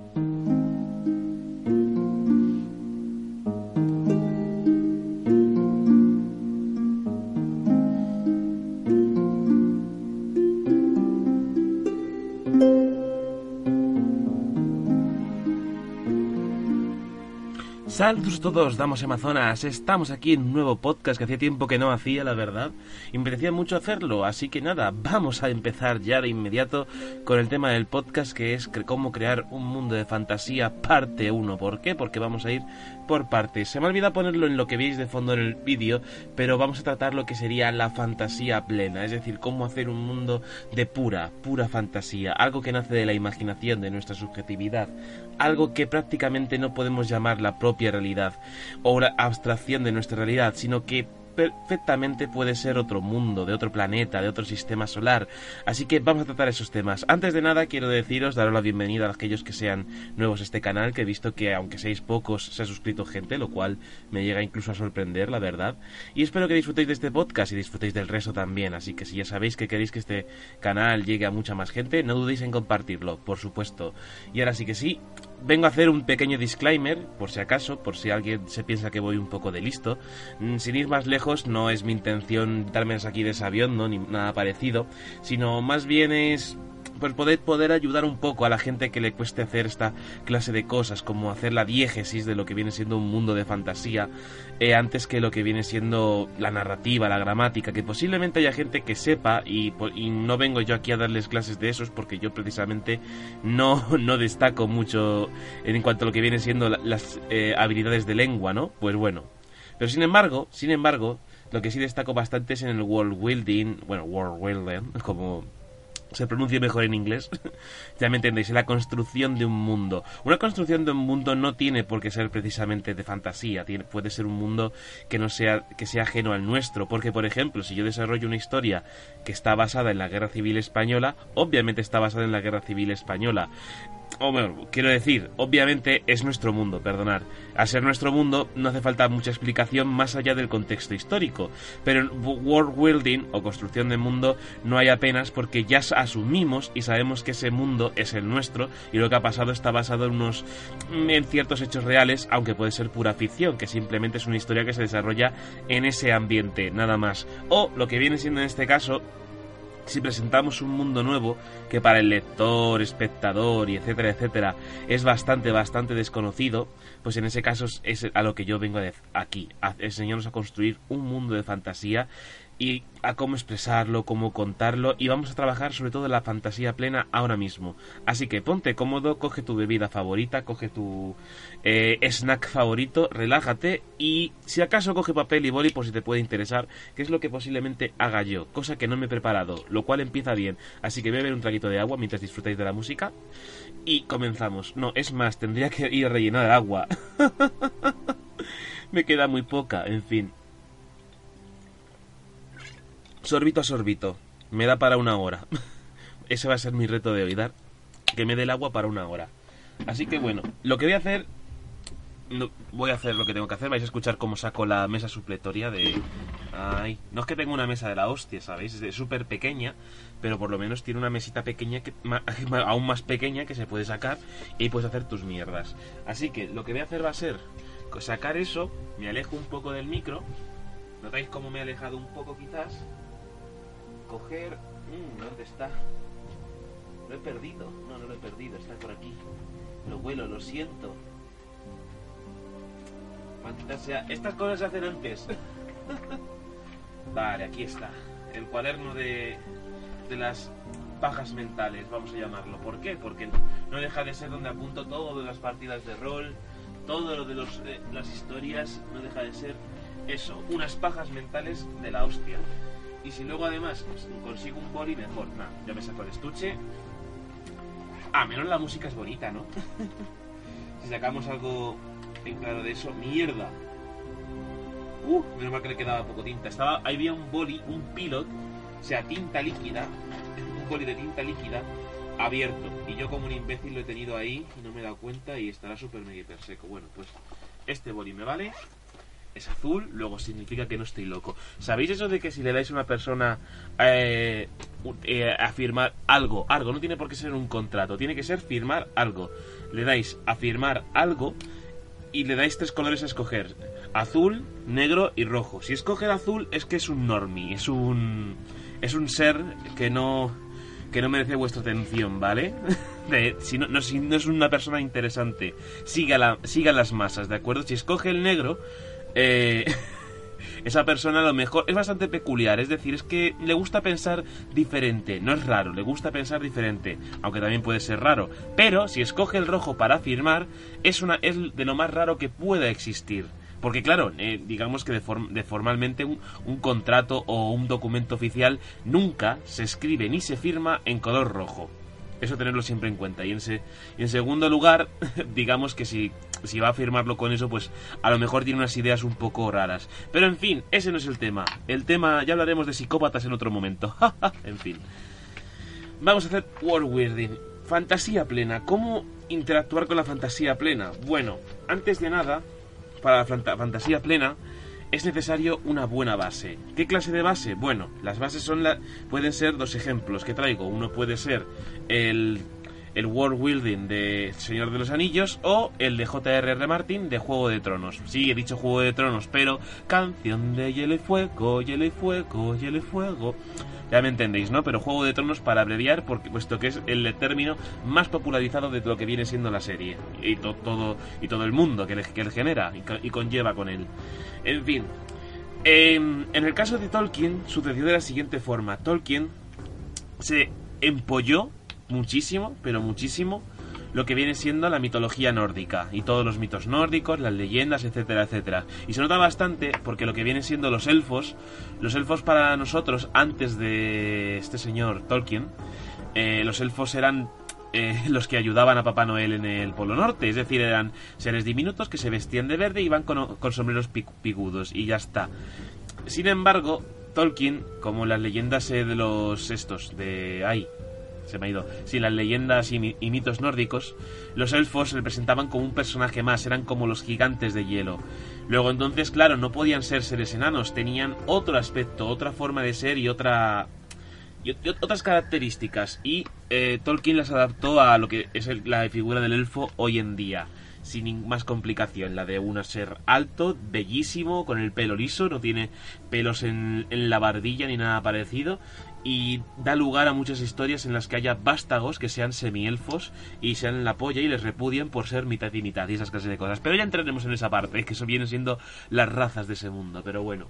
thank you Saludos todos, damos Amazonas. Estamos aquí en un nuevo podcast que hacía tiempo que no hacía, la verdad. Y me parecía mucho hacerlo, así que nada, vamos a empezar ya de inmediato con el tema del podcast que es cómo crear un mundo de fantasía parte 1. ¿Por qué? Porque vamos a ir por partes. Se me olvida ponerlo en lo que veis de fondo en el vídeo, pero vamos a tratar lo que sería la fantasía plena, es decir, cómo hacer un mundo de pura, pura fantasía, algo que nace de la imaginación, de nuestra subjetividad, algo que prácticamente no podemos llamar la propia realidad o la abstracción de nuestra realidad, sino que perfectamente puede ser otro mundo, de otro planeta, de otro sistema solar. Así que vamos a tratar esos temas. Antes de nada, quiero deciros, daros la bienvenida a aquellos que sean nuevos a este canal, que he visto que aunque seáis pocos, se ha suscrito gente, lo cual me llega incluso a sorprender, la verdad. Y espero que disfrutéis de este podcast y disfrutéis del resto también. Así que si ya sabéis que queréis que este canal llegue a mucha más gente, no dudéis en compartirlo, por supuesto. Y ahora sí que sí, vengo a hacer un pequeño disclaimer, por si acaso, por si alguien se piensa que voy un poco de listo. Mm, sin ir más lejos, no es mi intención darme aquí de sabión, ¿no? ni nada parecido, sino más bien es pues poder, poder ayudar un poco a la gente que le cueste hacer esta clase de cosas, como hacer la diégesis de lo que viene siendo un mundo de fantasía, eh, antes que lo que viene siendo la narrativa, la gramática, que posiblemente haya gente que sepa, y, no vengo yo aquí a darles clases de esos, porque yo precisamente no, no destaco mucho en cuanto a lo que viene siendo las eh, habilidades de lengua, ¿no? Pues bueno. Pero sin embargo, sin embargo, lo que sí destaco bastante es en el world building, bueno, world building, como se pronuncie mejor en inglés, ya me entendéis, la construcción de un mundo. Una construcción de un mundo no tiene por qué ser precisamente de fantasía, puede ser un mundo que no sea, que sea ajeno al nuestro, porque por ejemplo, si yo desarrollo una historia que está basada en la Guerra Civil Española, obviamente está basada en la Guerra Civil Española quiero decir, obviamente es nuestro mundo, perdonar. Al ser nuestro mundo no hace falta mucha explicación más allá del contexto histórico, pero en world building o construcción de mundo no hay apenas porque ya asumimos y sabemos que ese mundo es el nuestro y lo que ha pasado está basado en unos en ciertos hechos reales, aunque puede ser pura ficción, que simplemente es una historia que se desarrolla en ese ambiente, nada más. O lo que viene siendo en este caso si presentamos un mundo nuevo que para el lector, espectador y etcétera, etcétera, es bastante, bastante desconocido, pues en ese caso es a lo que yo vengo aquí, enseñarnos a construir un mundo de fantasía y a cómo expresarlo, cómo contarlo y vamos a trabajar sobre todo la fantasía plena ahora mismo. Así que ponte cómodo, coge tu bebida favorita, coge tu eh, snack favorito, relájate y si acaso coge papel y boli por si te puede interesar, que es lo que posiblemente haga yo, cosa que no me he preparado, lo cual empieza bien. Así que bebe un traguito de agua mientras disfrutáis de la música y comenzamos. No, es más, tendría que ir a rellenar agua. me queda muy poca, en fin. Sorbito a sorbito. Me da para una hora. Ese va a ser mi reto de hoy, dar que me dé el agua para una hora. Así que bueno, lo que voy a hacer... No, voy a hacer lo que tengo que hacer. Vais a escuchar cómo saco la mesa supletoria de... Ay, no es que tenga una mesa de la hostia, ¿sabéis? Es súper pequeña, pero por lo menos tiene una mesita pequeña, que aún más pequeña, que se puede sacar y puedes hacer tus mierdas. Así que lo que voy a hacer va a ser sacar eso, me alejo un poco del micro. ¿Notáis cómo me he alejado un poco quizás? Coger... Mm, ¿Dónde está? Lo he perdido. No, no lo he perdido. Está por aquí. Lo vuelo, lo siento. sea. Estas cosas se hacen antes. vale, aquí está. El cuaderno de, de las pajas mentales, vamos a llamarlo. ¿Por qué? Porque no deja de ser donde apunto todo de las partidas de rol, todo lo de eh, las historias, no deja de ser eso, unas pajas mentales de la hostia. Y si luego además consigo un boli, mejor. Nada, ya me saco el estuche. Ah, menos la música es bonita, ¿no? si sacamos algo en claro de eso, ¡mierda! Uh, menos mal que le quedaba poco tinta. Estaba, ahí había un boli, un pilot, o sea, tinta líquida, un boli de tinta líquida abierto. Y yo como un imbécil lo he tenido ahí y no me he dado cuenta y estará súper mega hiper seco. Bueno, pues este boli me vale. Es azul, luego significa que no estoy loco. ¿Sabéis eso de que si le dais a una persona eh, eh, a firmar algo, algo, no tiene por qué ser un contrato, tiene que ser firmar algo. Le dais a firmar algo y le dais tres colores a escoger. Azul, negro y rojo. Si escoge el azul es que es un normie, es un... Es un ser que no que no merece vuestra atención, ¿vale? si, no, no, si no es una persona interesante, siga, siga las masas, ¿de acuerdo? Si escoge el negro, eh, esa persona a lo mejor es bastante peculiar, es decir, es que le gusta pensar diferente, no es raro, le gusta pensar diferente, aunque también puede ser raro, pero si escoge el rojo para firmar, es, una, es de lo más raro que pueda existir. Porque claro, eh, digamos que de, formalmente un, contrato o un documento oficial nunca se escribe ni se firma en color rojo. Eso tenerlo siempre en cuenta. Y en, en segundo lugar, digamos que si, si va a firmarlo con eso, pues a lo mejor tiene unas ideas un poco raras. Pero en fin, ese no es el tema. El tema, ya hablaremos de psicópatas en otro momento. en fin. Vamos a hacer world Fantasía plena. ¿Cómo interactuar con la fantasía plena? Bueno, antes de nada, para la fantasía plena es necesario una buena base. ¿Qué clase de base? Bueno, las bases son la, pueden ser dos ejemplos que traigo. Uno puede ser el, el world building de Señor de los Anillos o el de J.R.R. Martin de Juego de Tronos. Sí, he dicho Juego de Tronos, pero canción de hielo y fuego, hielo y fuego, hielo y fuego. Ya me entendéis, ¿no? Pero Juego de Tronos para abreviar, porque, puesto que es el término más popularizado de lo que viene siendo la serie. Y, todo, el mundo que, le, genera y, conlleva con él. En fin. En, en el caso de Tolkien sucedió de la siguiente forma. Tolkien se empolló muchísimo, pero muchísimo, lo que viene siendo la mitología nórdica y todos los mitos nórdicos, las leyendas, etcétera, etcétera. Y se nota bastante porque lo que viene siendo los elfos, los elfos para nosotros antes de este señor Tolkien, eh, los elfos eran eh, los que ayudaban a Papá Noel en el Polo Norte, es decir, eran seres diminutos que se vestían de verde y iban con, con sombreros pigudos y ya está. Sin embargo, Tolkien, como las leyendas eh, de los estos, de... ¡Ay! Se me ha ido. Sí, las leyendas y, mitos nórdicos, los elfos se representaban como un personaje más, eran como los gigantes de hielo. Luego entonces, claro, no podían ser seres enanos, tenían otro aspecto, otra forma de ser y otra y otras características y eh, Tolkien las adaptó a lo que es la figura del elfo hoy en día sin más complicación. La de un ser alto, bellísimo, con el pelo liso, no tiene pelos en, en, la barbilla ni nada parecido y da lugar a muchas historias en las que haya vástagos que sean semielfos y sean la polla y les repudien por ser mitad y mitad y esas clases de cosas. Pero ya entraremos en esa parte, que eso vienen siendo las razas de ese mundo, pero bueno.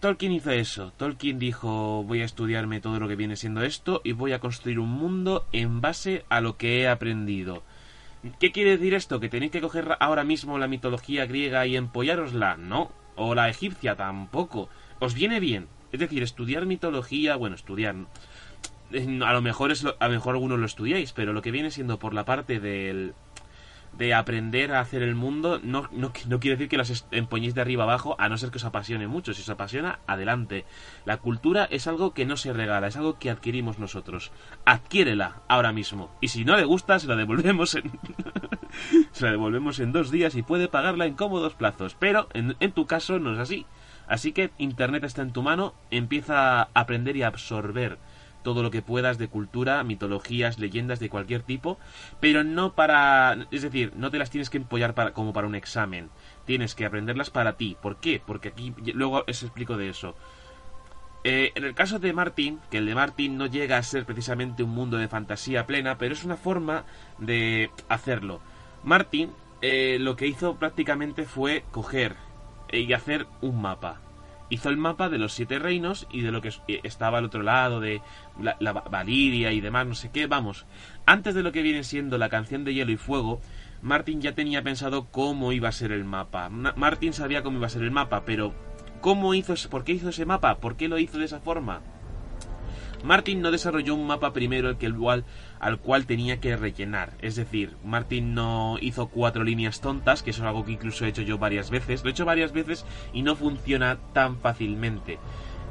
Tolkien hizo eso. Tolkien dijo, voy a estudiarme todo lo que viene siendo esto y voy a construir un mundo en base a lo que he aprendido. ¿Qué quiere decir esto? ¿Que tenéis que coger ahora mismo la mitología griega y empollárosla? No. O la egipcia tampoco. Os viene bien, es decir, estudiar mitología, bueno, estudiar... A lo mejor es a lo mejor algunos lo estudiáis, pero lo que viene siendo por la parte del de aprender a hacer el mundo no, quiere decir que las empoñéis de arriba abajo, a no ser que os apasione mucho. Si os apasiona, adelante. La cultura es algo que no se regala, es algo que adquirimos nosotros. Adquiérela ahora mismo. Y si no le gusta, se la devolvemos en. se la devolvemos en dos días y puede pagarla en cómodos plazos. Pero en tu caso no es así. Así que Internet está en tu mano, empieza a aprender y a absorber todo lo que puedas de cultura, mitologías, leyendas de cualquier tipo, pero no para, es decir, no te las tienes que empollar para, como para un examen, tienes que aprenderlas para ti. ¿Por qué? Porque aquí luego os explico de eso. Eh, en el caso de Martin, que el de Martin no llega a ser precisamente un mundo de fantasía plena, pero es una forma de hacerlo. Martin eh, lo que hizo prácticamente fue coger y hacer un mapa. Hizo el mapa de los siete reinos y de lo que eh, estaba al otro lado, de la, Valiria y demás, no sé qué. Vamos, antes de lo que viene siendo la canción de Hielo y Fuego, Martin ya tenía pensado cómo iba a ser el mapa. Martin sabía cómo iba a ser el mapa, pero ¿cómo hizo, por qué hizo ese mapa? ¿Por qué lo hizo de esa forma? Martin no desarrolló un mapa primero el que igual al cual tenía que rellenar. Es decir, Martin no hizo cuatro líneas tontas, que eso es algo que incluso he hecho yo varias veces. Lo he hecho varias veces y no funciona tan fácilmente.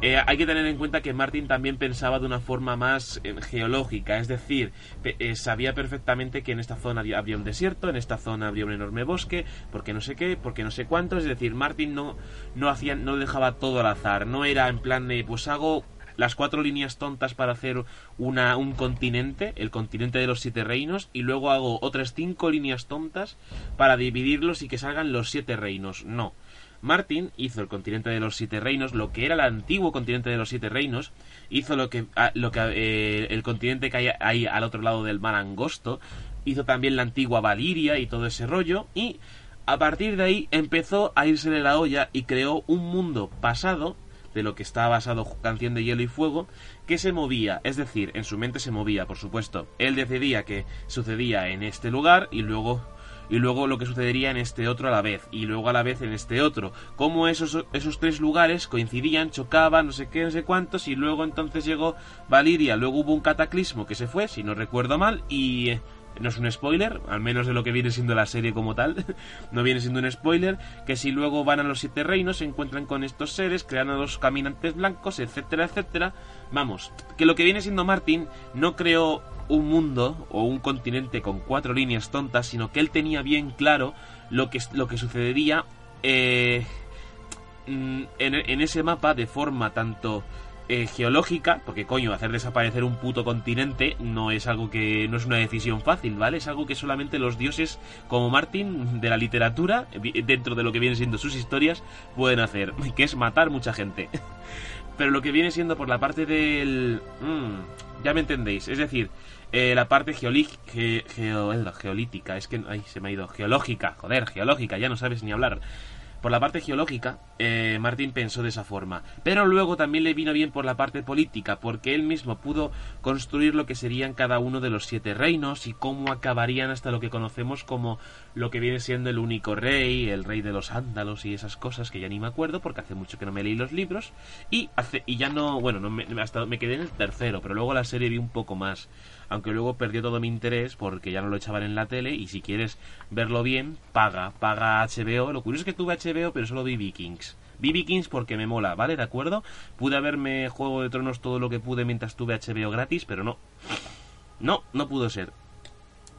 Eh, hay que tener en cuenta que Martin también pensaba de una forma más eh, geológica, es decir, eh, sabía perfectamente que en esta zona habría un desierto, en esta zona habría un enorme bosque, porque no sé qué, porque no sé cuánto, es decir, Martin no, no hacía, no dejaba todo al azar, no era en plan de pues hago las cuatro líneas tontas para hacer una, un continente, el continente de los siete reinos, y luego hago otras cinco líneas tontas para dividirlos y que salgan los siete reinos. No. Martin hizo el continente de los siete reinos, lo que era el antiguo continente de los siete reinos, hizo lo que, ah, lo que eh, el continente que hay ahí al otro lado del mar angosto, hizo también la antigua Valiria y todo ese rollo, y a partir de ahí empezó a irse de la olla y creó un mundo pasado de lo que está basado Canción de Hielo y Fuego, que se movía, es decir, en su mente se movía, por supuesto. Él decidía que sucedía en este lugar y luego y luego lo que sucedería en este otro a la vez, y luego a la vez en este otro. Cómo esos, esos tres lugares coincidían, chocaban, no sé qué, no sé cuántos, y luego entonces llegó Valiria, luego hubo un cataclismo que se fue, si no recuerdo mal, y no es un spoiler, al menos de lo que viene siendo la serie como tal, no viene siendo un spoiler, que si luego van a los siete reinos, se encuentran con estos seres, crean a los caminantes blancos, etcétera, etcétera. Vamos, que lo que viene siendo Martin no creó un mundo o un continente con cuatro líneas tontas, sino que él tenía bien claro lo que, lo que sucedería eh, mm, en, en ese mapa de forma tanto eh, geológica, porque coño, hacer desaparecer un puto continente no es algo que no es una decisión fácil, ¿vale? Es algo que solamente los dioses como Martin de la literatura, dentro de lo que vienen siendo sus historias, pueden hacer, que es matar mucha gente. Pero lo que viene siendo por la parte del... Mm, ya me entendéis, es decir, eh, la parte geolítica, es que... Ay, se me ha ido. Geológica, joder, geológica, ya no sabes ni hablar. Por la parte geológica, eh, Martín pensó de esa forma, pero luego también le vino bien por la parte política, porque él mismo pudo construir lo que serían cada uno de los siete reinos y cómo acabarían hasta lo que conocemos como lo que viene siendo el único rey, el rey de los ándalos y esas cosas que ya ni me acuerdo porque hace mucho que no me leí los libros y hace y ya no, bueno, no me, hasta me quedé en el tercero, pero luego la serie vi un poco más aunque luego perdió todo mi interés porque ya no lo echaban en la tele y si quieres verlo bien, paga, paga HBO. Lo curioso es que tuve HBO pero solo vi Vikings. Vikings porque me mola, ¿vale? ¿De acuerdo? Pude haberme Juego de Tronos todo lo que pude mientras tuve HBO gratis, pero no. No, no pudo ser.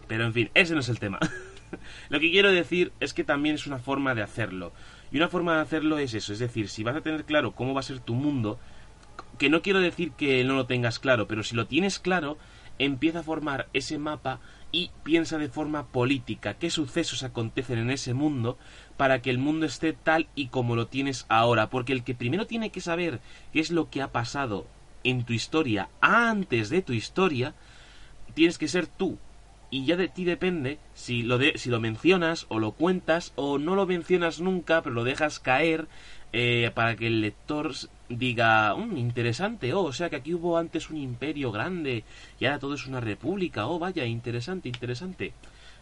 Pero en fin, ese no es el tema. lo que quiero decir es que también es una forma de hacerlo. Y una forma de hacerlo es eso, es decir, si vas a tener claro cómo va a ser tu mundo, que no quiero decir que no lo tengas claro, pero si lo tienes claro, empieza a formar ese mapa y piensa de forma política qué sucesos acontecen en ese mundo para que el mundo esté tal y como lo tienes ahora, porque el que primero tiene que saber qué es lo que ha pasado en tu historia antes de tu historia, tienes que ser tú. Y ya de ti depende si lo, de, si lo mencionas o lo cuentas o no lo mencionas nunca, pero lo dejas caer eh, para que el lector diga, mm, interesante, oh, o sea que aquí hubo antes un imperio grande y ahora todo es una república, oh, vaya, interesante, interesante.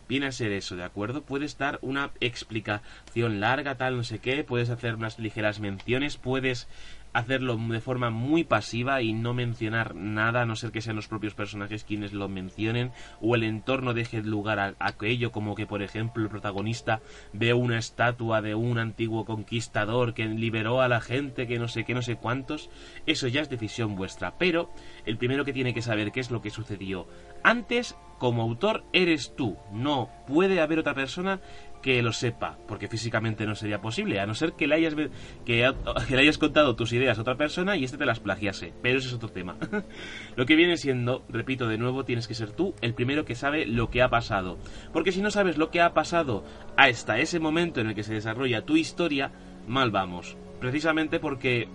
Viene a ser eso, ¿de acuerdo? Puedes dar una explicación larga, tal, no sé qué, puedes hacer unas ligeras menciones, puedes hacerlo de forma muy pasiva y no mencionar nada, a no ser que sean los propios personajes quienes lo mencionen o el entorno deje lugar a, aquello, como que por ejemplo el protagonista ve una estatua de un antiguo conquistador que liberó a la gente, que no sé qué, no sé cuántos, eso ya es decisión vuestra, pero el primero que tiene que saber qué es lo que sucedió antes como autor eres tú, no puede haber otra persona que lo sepa, porque físicamente no sería posible, a no ser que le hayas, que, le hayas contado tus ideas a otra persona y este te las plagiase, pero ese es otro tema. lo que viene siendo, repito de nuevo, tienes que ser tú el primero que sabe lo que ha pasado, porque si no sabes lo que ha pasado hasta ese momento en el que se desarrolla tu historia, mal vamos, precisamente porque,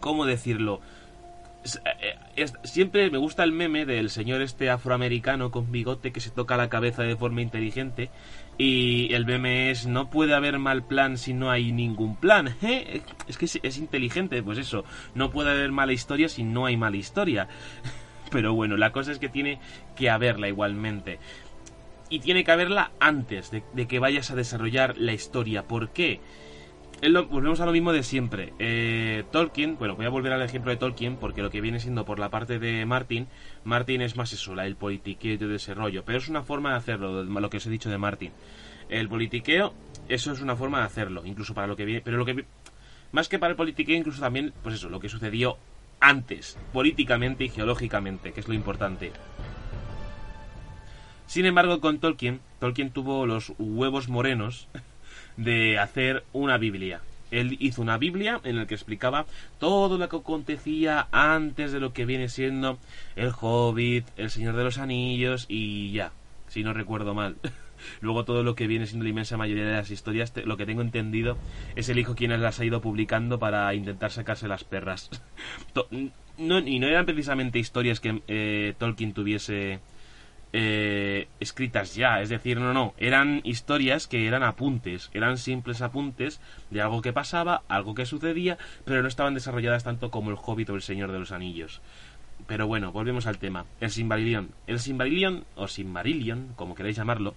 ¿cómo decirlo? Eh, siempre me gusta el meme del señor este afroamericano con bigote que se toca la cabeza de forma inteligente y el meme es no puede haber mal plan si no hay ningún plan. ¿Eh? Es que es, inteligente, pues eso, no puede haber mala historia si no hay mala historia. Pero bueno, la cosa es que tiene que haberla igualmente. Y tiene que haberla antes de, de que vayas a desarrollar la historia. ¿Por qué? Volvemos a lo mismo de siempre. Eh, Tolkien, bueno, voy a volver al ejemplo de Tolkien porque lo que viene siendo por la parte de Martin, Martin es más eso, el politiqueo y todo ese rollo, pero es una forma de hacerlo, lo que os he dicho de Martin. El politiqueo, eso es una forma de hacerlo, incluso para lo que viene, pero lo que Más que para el politiqueo, incluso también, pues eso, lo que sucedió antes, políticamente y geológicamente, que es lo importante. Sin embargo, con Tolkien, Tolkien tuvo los huevos morenos de hacer una Biblia. Él hizo una Biblia en la que explicaba todo lo que acontecía antes de lo que viene siendo el Hobbit, el Señor de los Anillos y ya, si no recuerdo mal. Luego todo lo que viene siendo la inmensa mayoría de las historias, lo que tengo entendido, es el hijo quien las ha ido publicando para intentar sacarse las perras. y no eran precisamente historias que eh, Tolkien tuviese eh, escritas ya, es decir, no, no, eran historias que eran apuntes, eran simples apuntes de algo que pasaba, algo que sucedía, pero no estaban desarrolladas tanto como el Hobbit o el Señor de los Anillos. Pero bueno, volvemos al tema. El Simbarillion. El Simbarillion, o Simbarillion, como queráis llamarlo,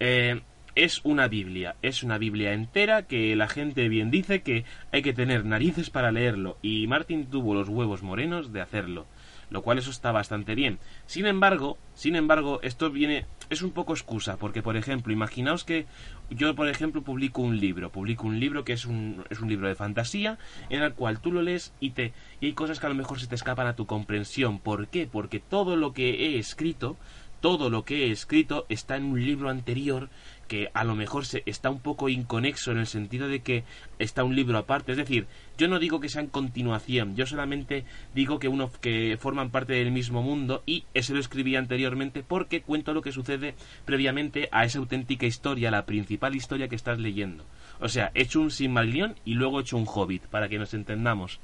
eh, es una Biblia. Es una Biblia entera que la gente bien dice que hay que tener narices para leerlo. Y Martin tuvo los huevos morenos de hacerlo lo cual eso está bastante bien. Sin embargo, sin embargo, esto viene es un poco excusa, porque por ejemplo, imaginaos que yo por ejemplo publico un libro, publico un libro que es un, es un libro de fantasía en el cual tú lo lees y te y hay cosas que a lo mejor se te escapan a tu comprensión. ¿Por qué? Porque todo lo que he escrito todo lo que he escrito está en un libro anterior que a lo mejor se, está un poco inconexo en el sentido de que está un libro aparte. Es decir, yo no digo que sean continuación, yo solamente digo que uno que forman parte del mismo mundo y ese lo escribí anteriormente porque cuento lo que sucede previamente a esa auténtica historia, la principal historia que estás leyendo. O sea, he hecho un Silmarillion y luego he hecho un Hobbit, para que nos entendamos.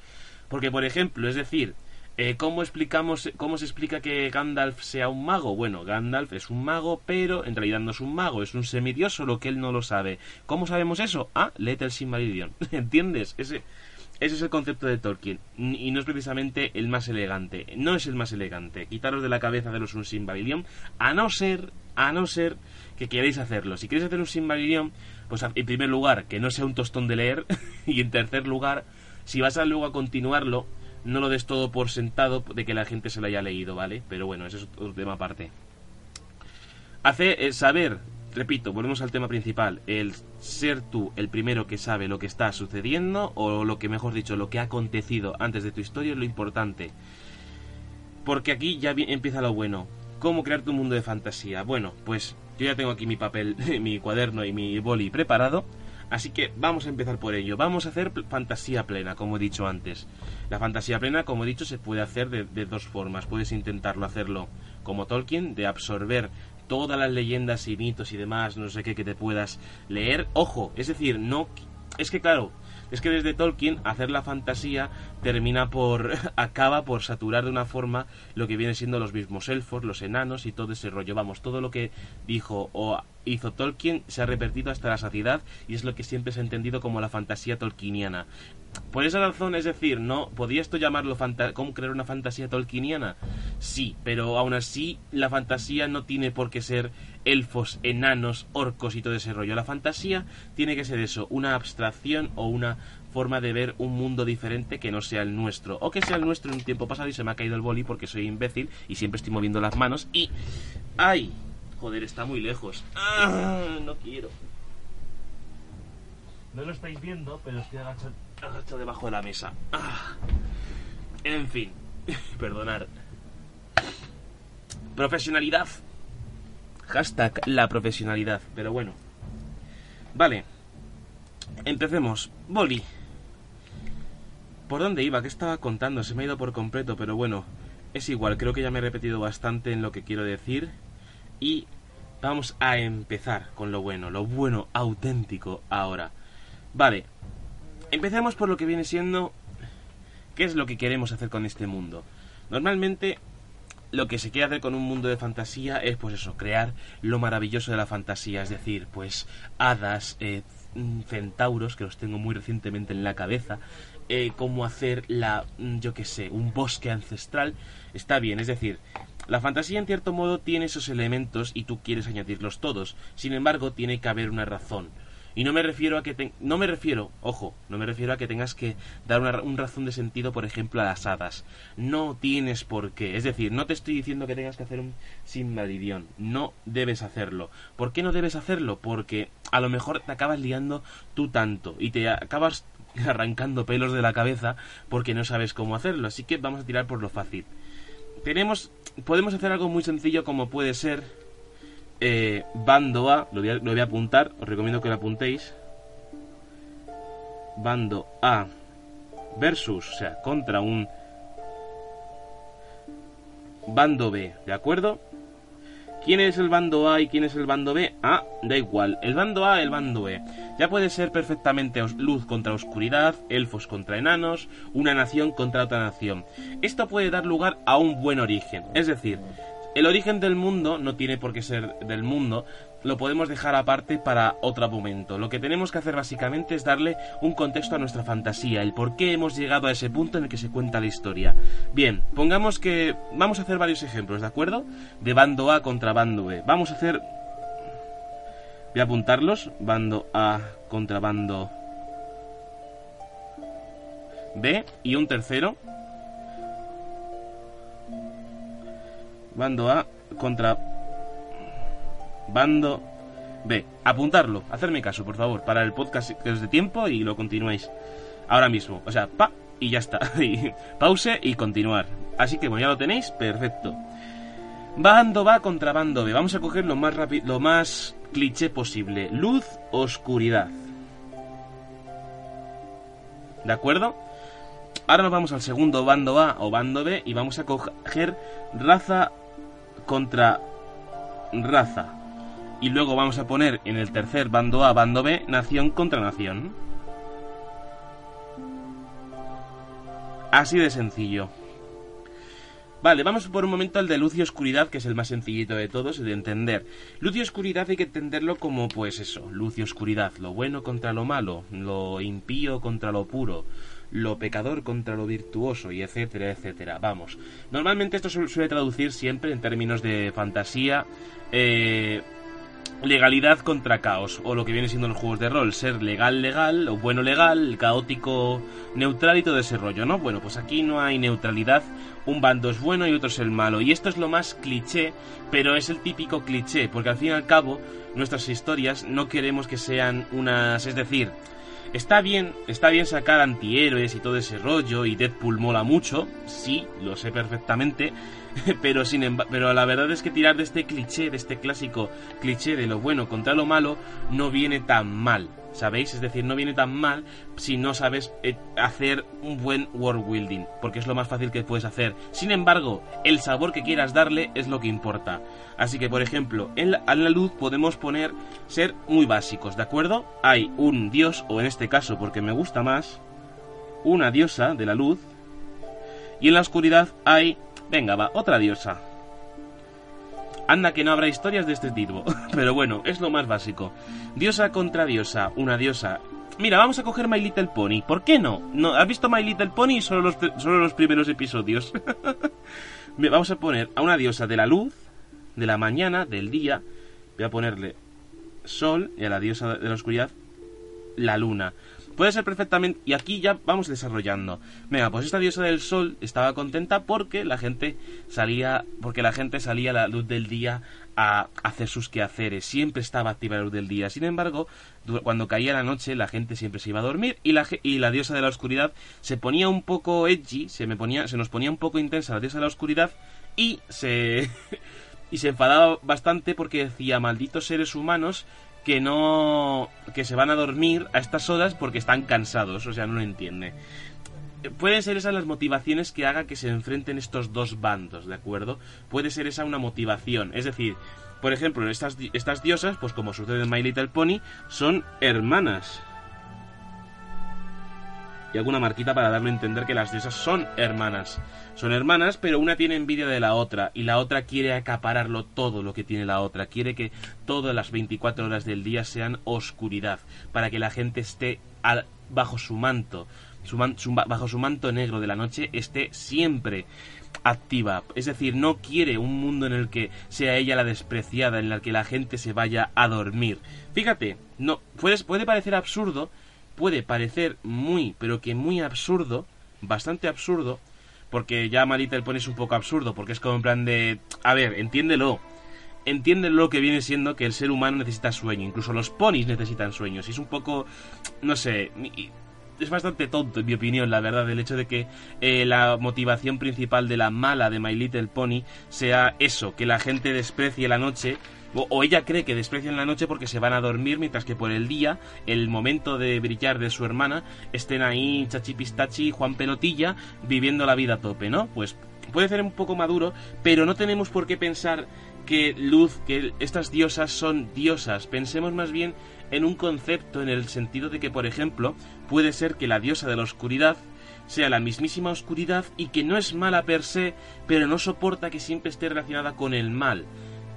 Porque, por ejemplo, es decir, eh, ¿cómo, explicamos, ¿Cómo se explica que Gandalf sea un mago? Bueno, Gandalf es un mago, pero en realidad no es un mago, es un semidios, solo que él no lo sabe. ¿Cómo sabemos eso? Ah, léete el Silmarillion. ¿Entiendes? Ese, es el concepto de Tolkien. Y no es precisamente el más elegante. No es el más elegante. Quitaros de la cabeza de los un Silmarillion, a no ser, a no ser que queréis hacerlo. Si queréis hacer un Silmarillion, pues en primer lugar, que no sea un tostón de leer. y en tercer lugar, si vas a luego a continuarlo, no lo des todo por sentado de que la gente se lo haya leído, ¿vale? Pero bueno, eso es otro tema aparte. Hace eh, saber, repito, volvemos al tema principal, el ser tú el primero que sabe lo que está sucediendo o lo que mejor dicho, lo que ha acontecido antes de tu historia es lo importante. Porque aquí ya empieza lo bueno. ¿Cómo crear tu mundo de fantasía? Bueno, pues yo ya tengo aquí mi papel, mi cuaderno y mi boli preparado. Así que vamos a empezar por ello. Vamos a hacer fantasía plena, como he dicho antes. La fantasía plena, como he dicho, se puede hacer de, dos formas. Puedes intentarlo hacerlo como Tolkien, de absorber todas las leyendas y mitos y demás, no sé qué, que te puedas leer. Ojo, es decir, no... Es que claro, es que desde Tolkien hacer la fantasía termina por acaba por saturar de una forma lo que viene siendo los mismos elfos, los enanos y todo ese rollo. Vamos, todo lo que dijo o hizo Tolkien se ha repetido hasta la saciedad y es lo que siempre se ha entendido como la fantasía tolkieniana. Por esa razón, es decir, no podía esto llamarlo cómo crear una fantasía tolkieniana. Sí, pero aún así la fantasía no tiene por qué ser elfos, enanos, orcos y todo ese rollo. La fantasía tiene que ser eso, una abstracción o una forma de ver un mundo diferente que no sea el nuestro. O que sea el nuestro en un tiempo pasado y se me ha caído el boli porque soy imbécil y siempre estoy moviendo las manos y... ¡Ay! Joder, está muy lejos. ¡Ah! No quiero. No lo estáis viendo, pero estoy agachado, agachado debajo de la mesa. ¡Ah! En fin, perdonar. Profesionalidad. Hashtag la profesionalidad. Pero bueno. Vale. Empecemos. Boli. ¿Por dónde iba? ¿Qué estaba contando? Se me ha ido por completo, pero bueno. Es igual, creo que ya me he repetido bastante en lo que quiero decir. Y vamos a empezar con lo bueno, lo bueno auténtico ahora. Vale. Empecemos por lo que viene siendo... ¿Qué es lo que queremos hacer con este mundo? Normalmente lo que se quiere hacer con un mundo de fantasía es pues eso, crear lo maravilloso de la fantasía, es decir, pues hadas, eh, centauros, que los tengo muy recientemente en la cabeza, eh, cómo hacer la, mm, yo qué sé, un bosque ancestral, está bien, es decir, la fantasía en cierto modo tiene esos elementos y tú quieres añadirlos todos, sin embargo tiene que haber una razón. Y no me refiero a que no me refiero, ojo, no me refiero a que tengas que dar una un razón de sentido, por ejemplo, a las hadas. No tienes por qué. Es decir, no te estoy diciendo que tengas que hacer un Silmarillion. No debes hacerlo. ¿Por qué no debes hacerlo? Porque a lo mejor te acabas liando tú tanto y te acabas arrancando pelos de la cabeza porque no sabes cómo hacerlo. Así que vamos a tirar por lo fácil. Tenemos, podemos hacer algo muy sencillo como puede ser eh, bando A, lo voy, a, lo voy a apuntar, os recomiendo que lo apuntéis. Bando A versus, o sea, contra un bando B, ¿de acuerdo? ¿Quién es el bando A y quién es el bando B? Ah, da igual. El bando A, el bando B. Ya puede ser perfectamente luz contra oscuridad, elfos contra enanos, una nación contra otra nación. Esto puede dar lugar a un buen origen. Es decir, el origen del mundo no tiene por qué ser del mundo, lo podemos dejar aparte para otro momento. Lo que tenemos que hacer básicamente es darle un contexto a nuestra fantasía, el por qué hemos llegado a ese punto en el que se cuenta la historia. Bien, pongamos que vamos a hacer varios ejemplos, ¿de acuerdo? De bando A contra bando B. Vamos a hacer... Voy a apuntarlos. Bando A contra bando B. Y un tercero. Bando A contra bando B. Apuntarlo, hacerme caso, por favor, para el podcast que es de tiempo y lo continuáis ahora mismo. O sea, pa y ya está. pause y continuar. Así que, bueno, ya lo tenéis, perfecto. Bando va contra bando B. Vamos a coger lo más rápido, lo más cliché posible. Luz, oscuridad. ¿De acuerdo? Ahora nos vamos al segundo bando A o bando B y vamos a coger raza contra raza. Y luego vamos a poner en el tercer bando A, bando B, nación contra nación. Así de sencillo. Vale, vamos por un momento al de luz y oscuridad, que es el más sencillito de todos de entender. Luz y oscuridad hay que entenderlo como, pues eso, luz y oscuridad, lo bueno contra lo malo, lo impío contra lo puro, lo pecador contra lo virtuoso y etcétera, etcétera. Vamos, normalmente esto suele traducir siempre en términos de fantasía, eh, legalidad contra caos, o lo que viene siendo los juegos de rol, ser legal, legal, o bueno, legal, caótico, neutral y todo ese rollo, ¿no? Bueno, pues aquí no hay neutralidad, un bando es bueno y otro es el malo, y esto es lo más cliché, pero es el típico cliché, porque al fin y al cabo, nuestras historias no queremos que sean unas, es decir, Está bien, está bien sacar antihéroes y todo ese rollo, y Deadpool mola mucho, sí, lo sé perfectamente, pero, sin pero la verdad es que tirar de este cliché, de este clásico cliché de lo bueno contra lo malo, no viene tan mal. ¿sabéis? Es decir, no viene tan mal si no sabes eh, hacer un buen world building, porque es lo más fácil que puedes hacer. Sin embargo, el sabor que quieras darle es lo que importa. Así que, por ejemplo, en la, la luz podemos poner ser muy básicos, ¿de acuerdo? Hay un dios, o en este caso, porque me gusta más, una diosa de la luz, y en la oscuridad hay, venga, va, otra diosa. Anda que no habrá historias de este tipo. Pero bueno, es lo más básico. Diosa contra diosa, una diosa. Mira, vamos a coger My Little Pony. ¿Por qué no? ¿No ¿Has visto My Little Pony? Solo los, solo los primeros episodios. vamos a poner a una diosa de la luz, de la mañana, del día. Voy a ponerle sol y a la diosa de la oscuridad, la luna. Puede ser perfectamente... Y aquí ya vamos desarrollando. Venga, pues esta diosa del sol estaba contenta porque la gente salía... Porque la gente salía a la luz del día a hacer sus quehaceres. Siempre estaba activa la luz del día. Sin embargo, cuando caía la noche, la gente siempre se iba a dormir y la, y la diosa de la oscuridad se ponía un poco edgy, se, me ponía, se nos ponía un poco intensa la diosa de la oscuridad y se... y se enfadaba bastante porque decía, malditos seres humanos que no que se van a dormir a estas horas porque están cansados, o sea, no lo entiende. Pueden ser esas las motivaciones que haga que se enfrenten estos dos bandos, ¿de acuerdo? Puede ser esa una motivación, es decir, por ejemplo, estas, estas diosas, pues como sucede en My Little Pony, son hermanas, y alguna marquita para darle a entender que las diosas son hermanas. Son hermanas, pero una tiene envidia de la otra y la otra quiere acapararlo todo lo que tiene la otra. Quiere que todas las 24 horas del día sean oscuridad, para que la gente esté bajo su manto, bajo su manto negro de la noche, esté siempre activa. Es decir, no quiere un mundo en el que sea ella la despreciada, en el que la gente se vaya a dormir. Fíjate, no puede, puede parecer absurdo, puede parecer muy, pero que muy absurdo, bastante absurdo, porque ya Marita el pone es un poco absurdo, porque es como en plan de, a ver, entiéndelo, entiende lo que viene siendo que el ser humano necesita sueño, incluso los ponis necesitan sueños, y es un poco, no sé, es bastante tonto, en mi opinión, la verdad, el hecho de que eh, la motivación principal de la mala de My Little Pony sea eso, que la gente desprecie la noche o, ella cree que desprecian la noche porque se van a dormir, mientras que por el día, el momento de brillar de su hermana, estén ahí Chachi Pistachi y Juan Pelotilla viviendo la vida a tope, ¿no? Pues puede ser un poco maduro, pero no tenemos por qué pensar que Luz, que estas diosas son diosas. Pensemos más bien en un concepto en el sentido de que, por ejemplo, puede ser que la diosa de la oscuridad sea la mismísima oscuridad y que no es mala per se, pero no soporta que siempre esté relacionada con el mal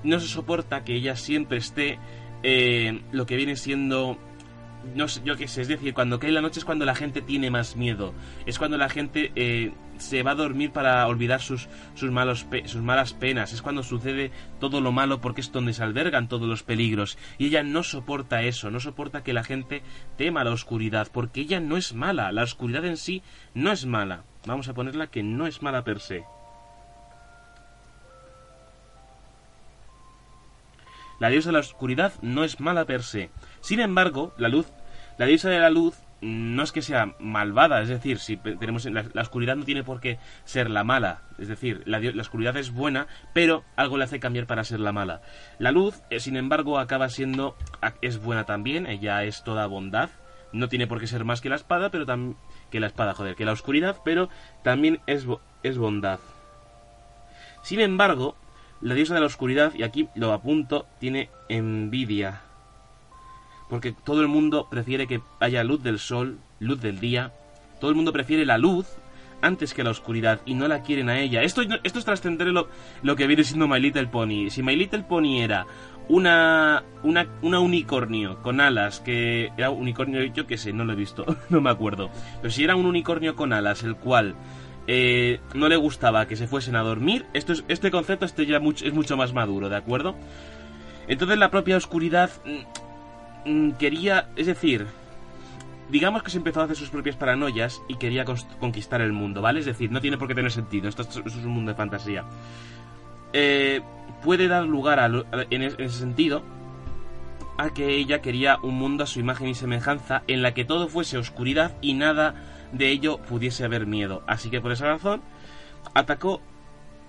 no se soporta que ella siempre esté eh, lo que viene siendo no sé, yo qué sé, es decir, cuando cae la noche es cuando la gente tiene más miedo, es cuando la gente eh, se va a dormir para olvidar sus, sus, malos sus malas penas, es cuando sucede todo lo malo porque es donde se albergan todos los peligros, y ella no soporta eso, no soporta que la gente tema la oscuridad, porque ella no es mala, la oscuridad en sí no es mala, vamos a ponerla que no es mala per se. La diosa de la oscuridad no es mala per se. Sin embargo, la luz, la diosa de la luz no es que sea malvada, es decir, si tenemos la, oscuridad no tiene por qué ser la mala, es decir, la, oscuridad es buena, pero algo le hace cambiar para ser la mala. La luz, eh, sin embargo, acaba siendo es buena también, ella es toda bondad, no tiene por qué ser más que la espada, pero también que la espada, joder, que la oscuridad, pero también es, es bondad. Sin embargo, la diosa de la oscuridad, y aquí lo apunto, tiene envidia. Porque todo el mundo prefiere que haya luz del sol, luz del día. Todo el mundo prefiere la luz antes que la oscuridad y no la quieren a ella. Esto, esto es trascender lo, lo, que viene siendo My Little Pony. Si My Little Pony era una, una, una unicornio con alas, que era unicornio, yo qué sé, no lo he visto, no me acuerdo. Pero si era un unicornio con alas, el cual eh, no le gustaba que se fuesen a dormir, es, este concepto este ya es mucho más maduro, ¿de acuerdo? Entonces la propia oscuridad mm, mm, quería, es decir, digamos que se empezó a hacer sus propias paranoias y quería conquistar el mundo, ¿vale? Es decir, no tiene por qué tener sentido, esto, es un mundo de fantasía. Eh, puede dar lugar en ese sentido a que ella quería un mundo a su imagen y semejanza en la que todo fuese oscuridad y nada de ello pudiese haber miedo. Así que por esa razón atacó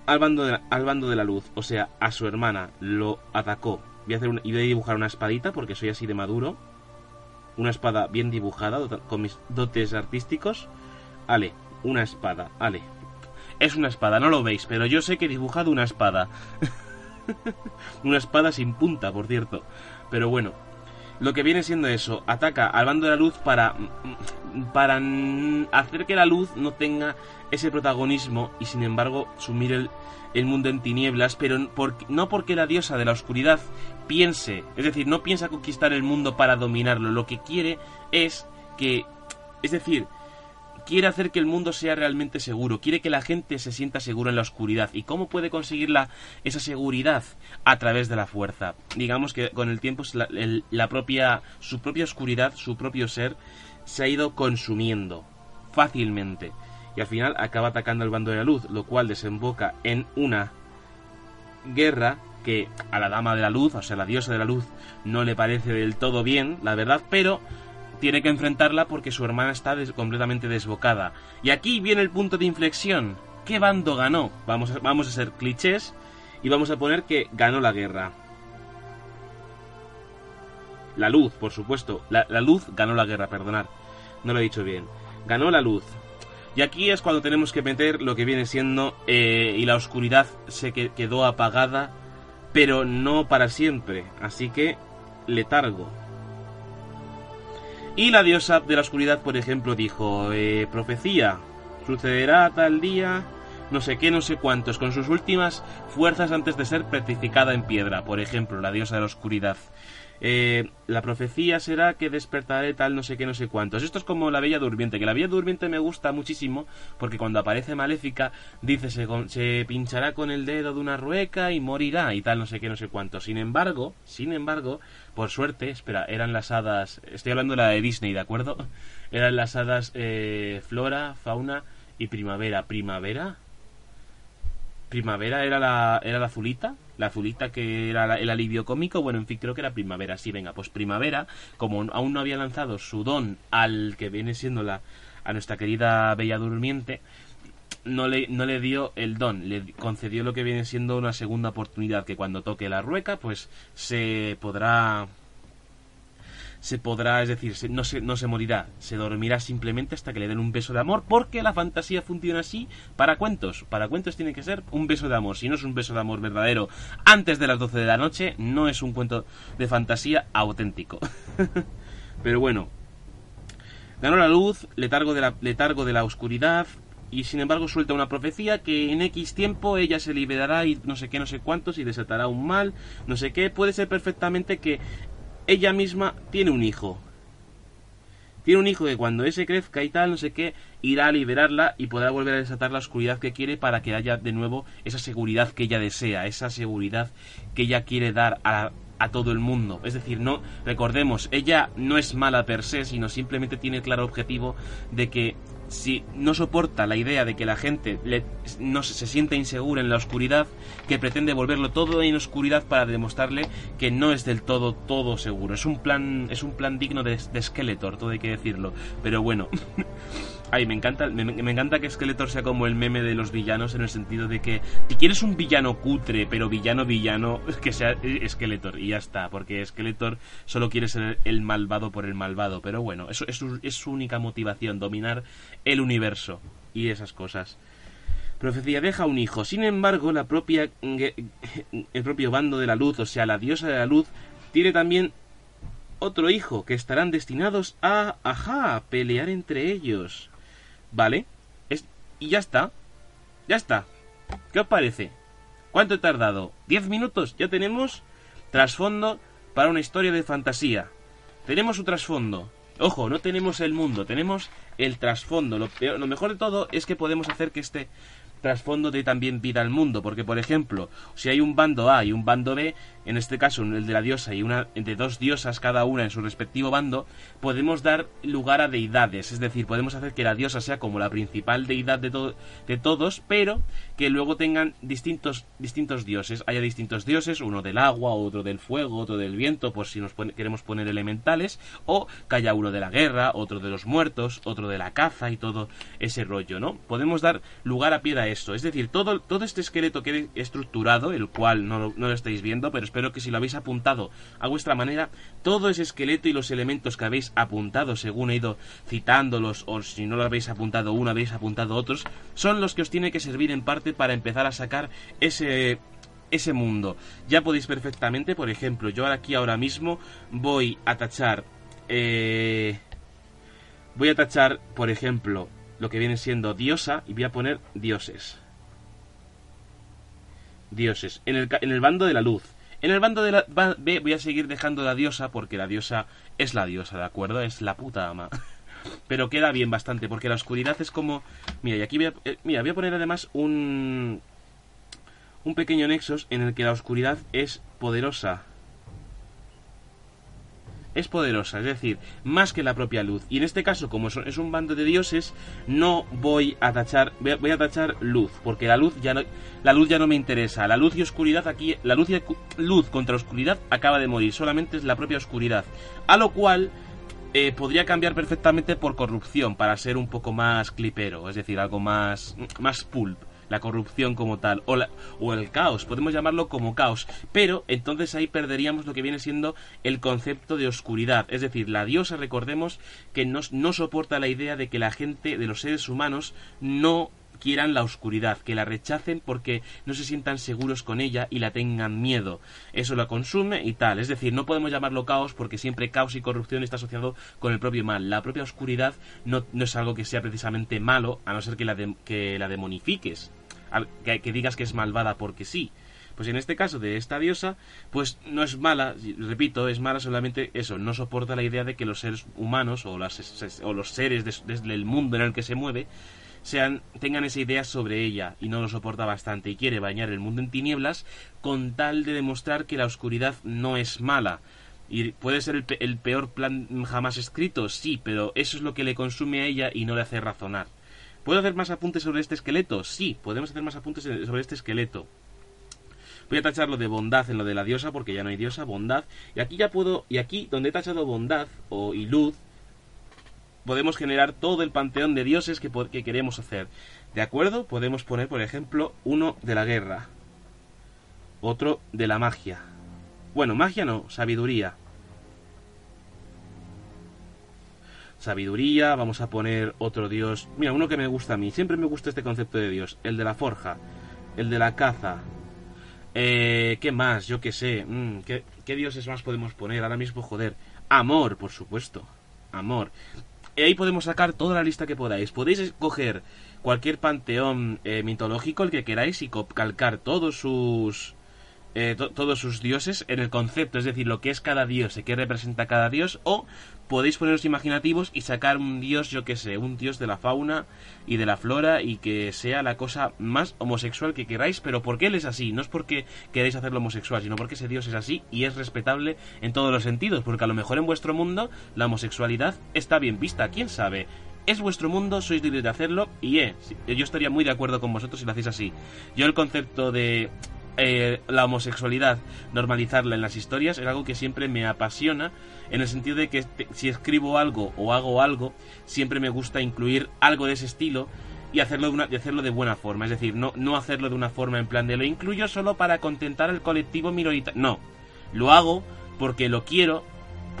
al bando de la, al bando de la luz, o sea, a su hermana, lo atacó. Voy a, hacer y voy a dibujar una espadita porque soy así de maduro. Una espada bien dibujada con mis dotes artísticos. Ale, una espada, ale. Es una espada, no lo veis, pero yo sé que he dibujado una espada. una espada sin punta, por cierto. Pero bueno, lo que viene siendo eso, ataca al bando de la luz para, para hacer que la luz no tenga ese protagonismo y sin embargo sumir el, el mundo en tinieblas, pero no porque la diosa de la oscuridad piense, es decir, no piensa conquistar el mundo para dominarlo, lo que quiere es que, es decir, quiere hacer que el mundo sea realmente seguro, quiere que la gente se sienta segura en la oscuridad. ¿Y cómo puede conseguir esa seguridad? A través de la fuerza. Digamos que con el tiempo la, propia, su propia oscuridad, su propio ser, se ha ido consumiendo fácilmente. Y al final acaba atacando al bando de la luz, lo cual desemboca en una guerra que a la dama de la luz, o sea, la diosa de la luz, no le parece del todo bien, la verdad, pero tiene que enfrentarla porque su hermana está completamente desbocada. Y aquí viene el punto de inflexión. ¿Qué bando ganó? Vamos a, vamos a ser clichés y vamos a poner que ganó la guerra. La luz, por supuesto. La, luz ganó la guerra, perdonar. No lo he dicho bien. Ganó la luz. Y aquí es cuando tenemos que meter lo que viene siendo eh, y la oscuridad se quedó apagada, pero no para siempre. Así que letargo. Y la diosa de la oscuridad, por ejemplo, dijo, eh, profecía, sucederá tal día, no sé qué, no sé cuántos, con sus últimas fuerzas antes de ser petrificada en piedra, por ejemplo, la diosa de la oscuridad. Eh, la profecía será que despertaré tal no sé qué, no sé cuántos. Esto es como la Bella Durmiente, que la Bella Durmiente me gusta muchísimo porque cuando aparece Maléfica dice se, se pinchará con el dedo de una rueca y morirá y tal no sé qué, no sé cuántos. Sin embargo, sin embargo, por suerte, espera, eran las hadas, estoy hablando de la de Disney, ¿de acuerdo? Eran las hadas eh, Flora, Fauna y Primavera. ¿Primavera? ¿Primavera era la, era la azulita? La azulita que era el alivio cómico, bueno, en fin, creo que era primavera, sí, venga, pues primavera, como aún no había lanzado su don al que viene siendo la a nuestra querida Bella Durmiente, no le, no le dio el don, le concedió lo que viene siendo una segunda oportunidad, que cuando toque la rueca, pues se podrá se podrá, es decir, no, se, no se morirá, se dormirá simplemente hasta que le den un beso de amor, porque la fantasía funciona así para cuentos. Para cuentos tiene que ser un beso de amor. Si no es un beso de amor verdadero antes de las 12 de la noche, no es un cuento de fantasía auténtico. Pero bueno, ganó la luz, letargo de la, letargo de la oscuridad, y sin embargo suelta una profecía que en X tiempo ella se liberará y no sé qué, no sé cuántos y desatará un mal, no sé qué. Puede ser perfectamente que ella misma tiene un hijo. Tiene un hijo que cuando ese crezca y tal, no sé qué, irá a liberarla y podrá volver a desatar la oscuridad que quiere para que haya de nuevo esa seguridad que ella desea, esa seguridad que ella quiere dar a, a todo el mundo. Es decir, no recordemos, ella no es mala per se, sino simplemente tiene el claro objetivo de que si no soporta la idea de que la gente no se, sienta insegura en la oscuridad, que pretende volverlo todo en oscuridad para demostrarle que no es del todo todo seguro. Es un plan es un plan digno de, de Skeletor, todo hay que decirlo. Pero bueno, Ay, me encanta, me, encanta que Skeletor sea como el meme de los villanos en el sentido de que si quieres un villano cutre, pero villano villano, que sea Skeletor y ya está, porque Skeletor solo quiere ser el malvado por el malvado, pero bueno, eso es su, es su única motivación, dominar el universo y esas cosas. Profecía deja un hijo. Sin embargo, la propia el propio bando de la luz, o sea, la diosa de la luz, tiene también otro hijo que estarán destinados a, ajá, pelear entre ellos. ¿Vale? Es, y ya está. Ya está. ¿Qué os parece? ¿Cuánto he tardado? ¿10 minutos? Ya tenemos trasfondo para una historia de fantasía. Tenemos un trasfondo. Ojo, no tenemos el mundo, tenemos el trasfondo. Lo, lo mejor de todo es que podemos hacer que este trasfondo de también vida al mundo, porque por ejemplo, si hay un bando A y un bando B, en este caso el de la diosa y una de dos diosas cada una en su respectivo bando, podemos dar lugar a deidades, es decir, podemos hacer que la diosa sea como la principal deidad de, de todos, pero que luego tengan distintos distintos dioses, haya distintos dioses, uno del agua, otro del fuego, otro del viento, por si nos queremos poner elementales, o que haya uno de la guerra, otro de los muertos, otro de la caza y todo ese rollo, ¿no? Podemos dar lugar a piedra esto. Es decir, todo, todo este esqueleto que estructurado, el cual no, no lo estáis viendo, pero espero que si lo habéis apuntado a vuestra manera, todo ese esqueleto y los elementos que habéis apuntado según he ido citándolos, o si no lo habéis apuntado uno, habéis apuntado otros, son los que os tiene que servir en parte para empezar a sacar ese ese mundo. Ya podéis perfectamente, por ejemplo, yo aquí ahora mismo voy a tachar... Eh, voy a tachar, por ejemplo, lo que viene siendo diosa y voy a poner dioses. Dioses. En el, en el bando de la luz. En el bando de la B voy a seguir dejando la diosa porque la diosa es la diosa, ¿de acuerdo? Es la puta ama. Pero queda bien bastante porque la oscuridad es como... Mira, y aquí voy a, eh, mira, voy a poner además un... Un pequeño nexus en el que la oscuridad es poderosa es poderosa, es decir, más que la propia luz. Y en este caso, como es un bando de dioses, no voy a tachar, voy a tachar luz, porque la luz ya no, la luz ya no me interesa. La luz y oscuridad aquí, la luz y luz contra oscuridad acaba de morir, solamente es la propia oscuridad. A lo cual eh, podría cambiar perfectamente por corrupción para ser un poco más clipero, es decir, algo más, más pulp la corrupción como tal, o, o el caos, podemos llamarlo como caos, pero entonces ahí perderíamos lo que viene siendo el concepto de oscuridad, es decir, la diosa, recordemos, que no, no soporta la idea de que la gente, de los seres humanos, no quieran la oscuridad, que la rechacen porque no se sientan seguros con ella y la tengan miedo. Eso la consume y tal. Es decir, no podemos llamarlo caos porque siempre caos y corrupción está asociado con el propio mal. La propia oscuridad no, no es algo que sea precisamente malo, a no ser que la, que la demonifiques que, digas que es malvada porque sí. Pues en este caso de esta diosa, pues no es mala, repito, es mala solamente eso, no soporta la idea de que los seres humanos o, las, o los seres desde el mundo en el que se mueve sean, tengan esa idea sobre ella y no lo soporta bastante y quiere bañar el mundo en tinieblas con tal de demostrar que la oscuridad no es mala. Y puede ser el, el peor plan jamás escrito, sí, pero eso es lo que le consume a ella y no le hace razonar. ¿Puedo hacer más apuntes sobre este esqueleto? Sí, podemos hacer más apuntes sobre este esqueleto. Voy a tacharlo de bondad en lo de la diosa porque ya no hay diosa, bondad. Y aquí ya puedo, y aquí donde he tachado bondad o y luz, podemos generar todo el panteón de dioses que, que queremos hacer. ¿De acuerdo? Podemos poner, por ejemplo, uno de la guerra, otro de la magia. Bueno, magia no, sabiduría. Sabiduría, vamos a poner otro dios. Mira, uno que me gusta a mí, siempre me gusta este concepto de dios, el de la forja, el de la caza. Eh, ¿Qué más? Yo qué sé. Mm, ¿qué, ¿Qué dioses más podemos poner? Ahora mismo, joder. Amor, por supuesto. Amor. Y ahí podemos sacar toda la lista que podáis. Podéis escoger cualquier panteón eh, mitológico, el que queráis, y calcar todos sus eh, todos sus dioses en el concepto, es decir, lo que es cada dios y qué representa cada dios, o podéis poneros imaginativos y sacar un dios, yo que sé, un dios de la fauna y de la flora y que sea la cosa más homosexual que queráis, pero porque él es así, no es porque queréis hacerlo homosexual, sino porque ese dios es así y es respetable en todos los sentidos, porque a lo mejor en vuestro mundo la homosexualidad está bien vista, quién sabe. Es vuestro mundo, sois libres de hacerlo y eh, yo estaría muy de acuerdo con vosotros si lo hacéis así. Yo el concepto de eh, la homosexualidad, normalizarla en las historias, es algo que siempre me apasiona, en el sentido de que si escribo algo o hago algo, siempre me gusta incluir algo de ese estilo y hacerlo de, una, hacerlo de buena forma, es decir, no, no hacerlo de una forma en plan de lo incluyo solo para contentar al colectivo minoritario, no, lo hago porque lo quiero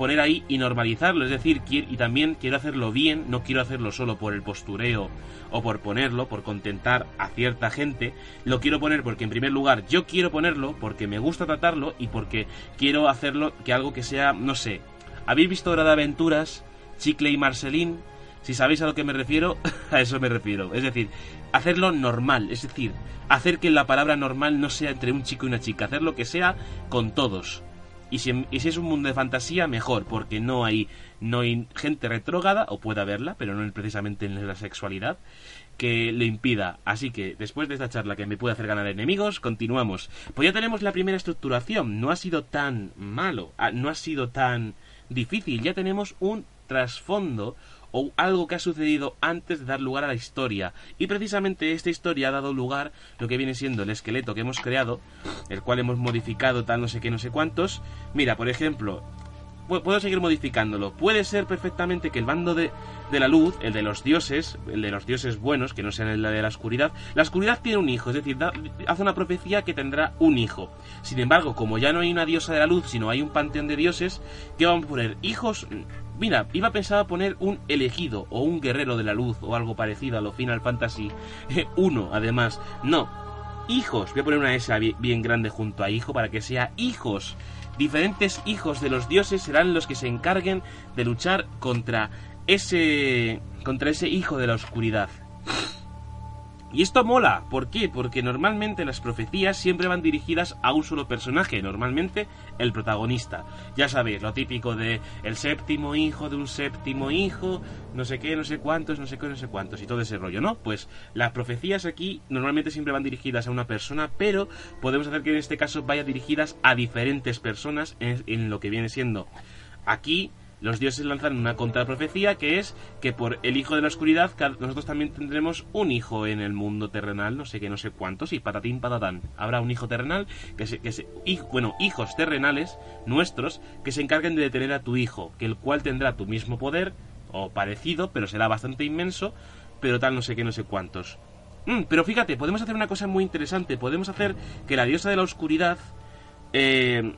poner ahí y normalizarlo. Es decir, y también quiero hacerlo bien, no quiero hacerlo solo por el postureo o por ponerlo, por contentar a cierta gente. Lo quiero poner porque en primer lugar yo quiero ponerlo, porque me gusta tratarlo y porque quiero hacerlo que algo que sea, no sé. ¿Habéis visto Hora de Aventuras, Chicle y Marcelín? Si sabéis a lo que me refiero, a eso me refiero. Es decir, hacerlo normal, es decir, hacer que la palabra normal no sea entre un chico y una chica, hacer lo que sea con todos y si, es un mundo de fantasía, mejor, porque no hay, no hay gente retrógada, o puede haberla, pero no precisamente en la sexualidad, que le impida. Así que, después de esta charla que me puede hacer ganar enemigos, continuamos. Pues ya tenemos la primera estructuración. No ha sido tan malo, ah, no ha sido tan difícil. Ya tenemos un trasfondo o algo que ha sucedido antes de dar lugar a la historia. Y precisamente esta historia ha dado lugar lo que viene siendo el esqueleto que hemos creado, el cual hemos modificado tal no sé qué, no sé cuántos. Mira, por ejemplo, puedo seguir modificándolo. Puede ser perfectamente que el bando de, de, la luz, el de los dioses, el de los dioses buenos, que no sean el de la oscuridad, la oscuridad tiene un hijo, es decir, hace una profecía que tendrá un hijo. Sin embargo, como ya no hay una diosa de la luz, sino hay un panteón de dioses, ¿qué vamos a poner? Hijos Mira, iba pensado poner un elegido o un guerrero de la luz o algo parecido a lo Final Fantasy 1, además. No, hijos. Voy a poner una S bien grande junto a hijo para que sea hijos. Diferentes hijos de los dioses serán los que se encarguen de luchar contra ese contra ese hijo de la oscuridad. Y esto mola, ¿por qué? Porque normalmente las profecías siempre van dirigidas a un solo personaje, normalmente el protagonista. Ya sabéis, lo típico de el séptimo hijo de un séptimo hijo, no sé qué, no sé cuántos, no sé qué, no sé cuántos, y todo ese rollo, ¿no? Pues las profecías aquí normalmente siempre van dirigidas a una persona, pero podemos hacer que en este caso vaya dirigidas a diferentes personas en, en lo que viene siendo aquí los dioses lanzan una contraprofecía que es que por el hijo de la oscuridad nosotros también tendremos un hijo en el mundo terrenal, no sé qué, no sé cuántos, y patatín patatán. Habrá un hijo terrenal, que se, que se, bueno, hijos terrenales nuestros que se encarguen de detener a tu hijo, que el cual tendrá tu mismo poder, o parecido, pero será bastante inmenso, pero tal no sé qué, no sé cuántos. Mm, pero fíjate, podemos hacer una cosa muy interesante, podemos hacer que la diosa de la oscuridad... Eh,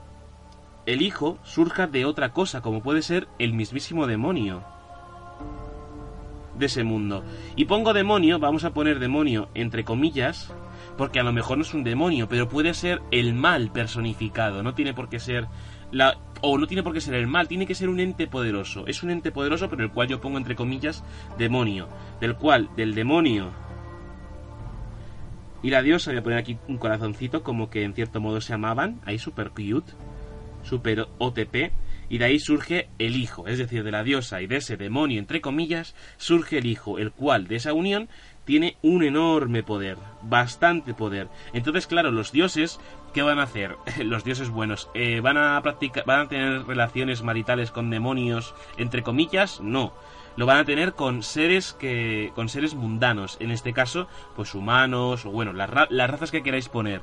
el hijo surja de otra cosa, como puede ser el mismísimo demonio de ese mundo. Y pongo demonio, vamos a poner demonio entre comillas, porque a lo mejor no es un demonio, pero puede ser el mal personificado, no tiene por qué ser la o no tiene por qué ser el mal, tiene que ser un ente poderoso. Es un ente poderoso, pero el cual yo pongo entre comillas demonio, del cual del demonio y la diosa voy a poner aquí un corazoncito como que en cierto modo se amaban, ahí super cute super OTP, y de ahí surge el hijo, es decir, de la diosa y de ese demonio, entre comillas, surge el hijo, el cual de esa unión tiene un enorme poder, bastante poder. Entonces, claro, los dioses, ¿qué van a hacer? los dioses buenos, eh, ¿van a practicar, van a tener relaciones maritales con demonios, entre comillas? No. Lo van a tener con seres que con seres mundanos. En este caso pues humanos o bueno las, las razas que queráis poner.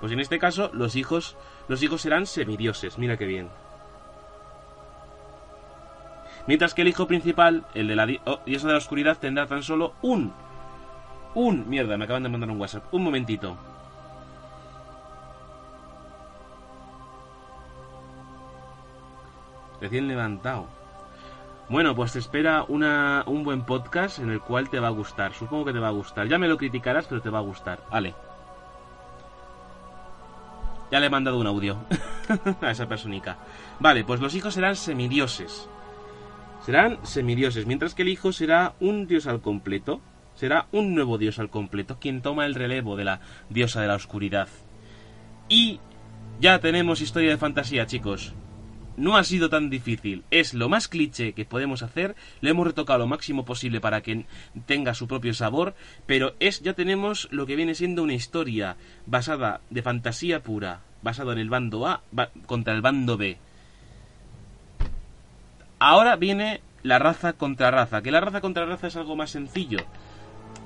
Pues en este caso los hijos los hijos serán semidioses. Mira qué bien. Mientras que el hijo principal el de la oh, diosa de la oscuridad tendrá tan solo un un mierda me acaban de mandar un WhatsApp. Un momentito. Recién levantado bueno, pues te espera un buen podcast en el cual te va a gustar. Supongo que te va a gustar. Ya me lo criticarás, pero te va a gustar. Vale. Ya le he mandado un audio a esa personita. Vale, pues los hijos serán semidioses. Serán semidioses, mientras que el hijo será un dios al completo. Será un nuevo dios al completo, quien toma el relevo de la diosa de la oscuridad. Y ya tenemos historia de fantasía, chicos no ha sido tan difícil. Es lo más cliché que podemos hacer. Le hemos retocado lo máximo posible para que tenga su propio sabor. Pero es, ya tenemos lo que viene siendo una historia basada de fantasía pura, basado en el bando A contra el bando B. Ahora viene la raza contra raza. Que la raza contra raza es algo más sencillo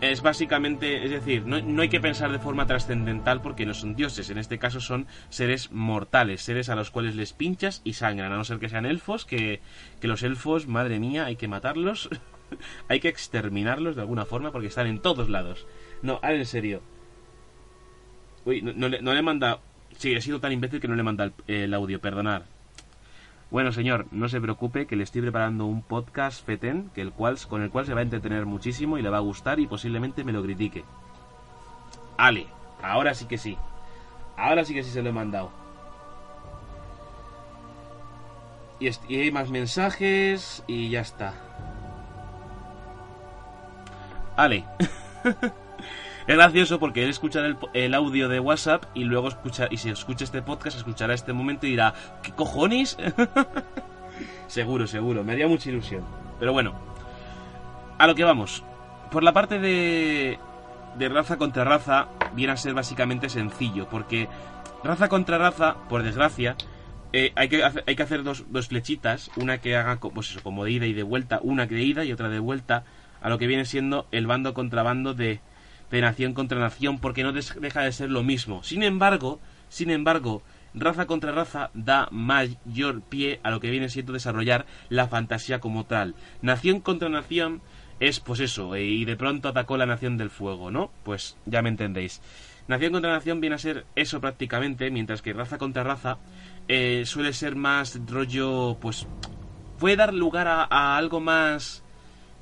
es básicamente, es decir, no, hay que pensar de forma trascendental porque no son dioses, en este caso son seres mortales, seres a los cuales les pinchas y sangran, a no ser que sean elfos, que, que los elfos, madre mía, hay que matarlos, hay que exterminarlos de alguna forma porque están en todos lados. No, ahora en serio. Uy, no, le, no le manda... Sí, he sido tan imbécil que no le manda el, el audio, perdonar. Bueno, señor, no se preocupe que le estoy preparando un podcast feten que el cual, con el cual se va a entretener muchísimo y le va a gustar y posiblemente me lo critique. Ale, ahora sí que sí. Ahora sí que sí se lo he mandado. Y, y hay más mensajes y ya está. Ale. Es gracioso porque él escuchará el, audio de WhatsApp y luego escucha, y si escucha este podcast, escuchará este momento y dirá, ¿qué cojones? seguro, seguro, me haría mucha ilusión. Pero bueno, a lo que vamos. Por la parte de, de raza contra raza, viene a ser básicamente sencillo, porque raza contra raza, por desgracia, eh, hay, que hacer, hay que hacer dos, dos, flechitas, una que haga pues eso, como de ida y de vuelta, una de ida y otra de vuelta, a lo que viene siendo el bando contra bando de de nación contra nación porque no deja de ser lo mismo. Sin embargo, sin embargo, raza contra raza da mayor pie a lo que viene siendo desarrollar la fantasía como tal. Nación contra nación es pues eso, eh, y de pronto atacó la nación del fuego, ¿no? Pues ya me entendéis. Nación contra nación viene a ser eso prácticamente, mientras que raza contra raza eh, suele ser más rollo, pues puede dar lugar a algo más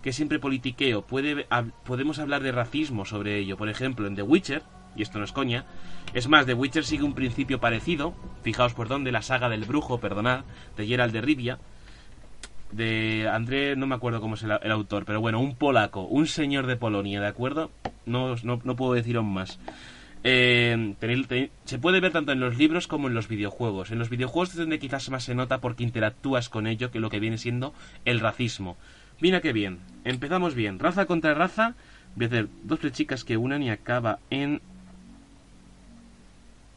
que siempre politiqueo. Puede, podemos hablar de racismo sobre ello. Por ejemplo, en The Witcher, y esto no es coña, es más, The Witcher sigue un principio parecido. Fijaos por dónde, la saga del brujo, perdonad, de Gerald de Rivia. De André, no me acuerdo cómo es el, autor, pero bueno, un polaco, un señor de Polonia, ¿de acuerdo? No, no, puedo deciros más. Eh, se puede ver tanto en los libros como en los videojuegos. En los videojuegos es donde quizás más se nota porque interactúas con ello que lo que viene siendo el racismo. Mira qué bien. Empezamos bien. Raza contra raza. Voy a hacer dos flechicas que unan y acaba en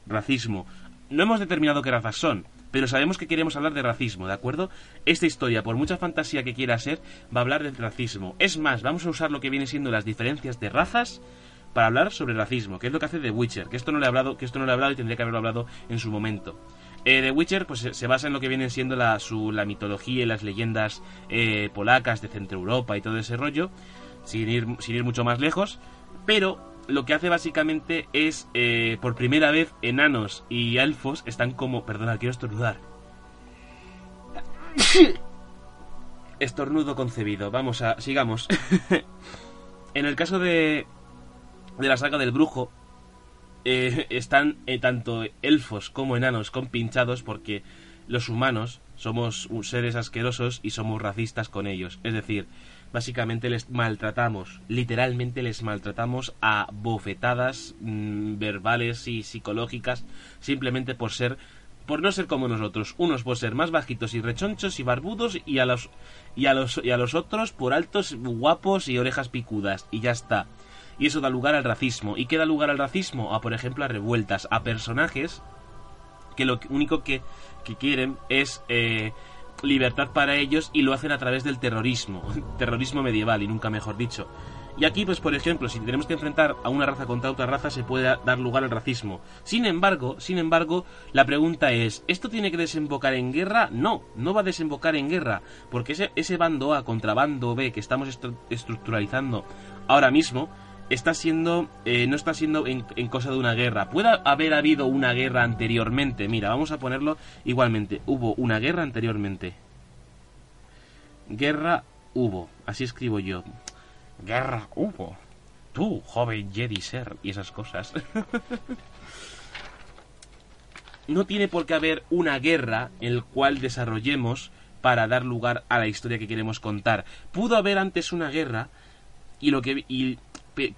racismo. No hemos determinado qué razas son, pero sabemos que queremos hablar de racismo, ¿de acuerdo? Esta historia, por mucha fantasía que quiera ser, va a hablar de racismo. Es más, vamos a usar lo que viene siendo las diferencias de razas para hablar sobre racismo, que es lo que hace The Witcher, que esto no le he hablado, que esto no le he hablado y tendría que haberlo hablado en su momento. Eh, The Witcher pues, se basa en lo que viene siendo la, su, la mitología y las leyendas eh, polacas de Centro Europa y todo ese rollo, sin ir, sin ir mucho más lejos, pero lo que hace básicamente es, eh, por primera vez, enanos y elfos están como... Perdona, quiero estornudar. Estornudo concebido. Vamos a... Sigamos. en el caso de... De la saga del brujo, eh, están eh, tanto elfos como enanos compinchados porque los humanos somos seres asquerosos y somos racistas con ellos. Es decir, básicamente les maltratamos, literalmente les maltratamos a bofetadas mm, verbales y psicológicas simplemente por ser por no ser como nosotros, unos por ser más bajitos y rechonchos y barbudos y a los y a los y a los otros por altos, guapos y orejas picudas y ya está y eso da lugar al racismo. ¿Y qué da lugar al racismo? A, por ejemplo, a revueltas, a personajes que lo único que, quieren es eh, libertad para ellos y lo hacen a través del terrorismo, terrorismo medieval y nunca mejor dicho. Y aquí, pues por ejemplo, si tenemos que enfrentar a una raza contra otra raza, se puede dar lugar al racismo. Sin embargo, sin embargo, la pregunta es, ¿esto tiene que desembocar en guerra? No, no va a desembocar en guerra, porque ese, ese bando A contra bando B que estamos estructuralizando ahora mismo, está siendo eh, no está siendo en, en, cosa de una guerra. Puede haber habido una guerra anteriormente. Mira, vamos a ponerlo igualmente. Hubo una guerra anteriormente. Guerra hubo. Así escribo yo. Guerra hubo. Tú, joven Jedi Ser, y esas cosas. no tiene por qué haber una guerra en el cual desarrollemos para dar lugar a la historia que queremos contar. Pudo haber antes una guerra y lo que y,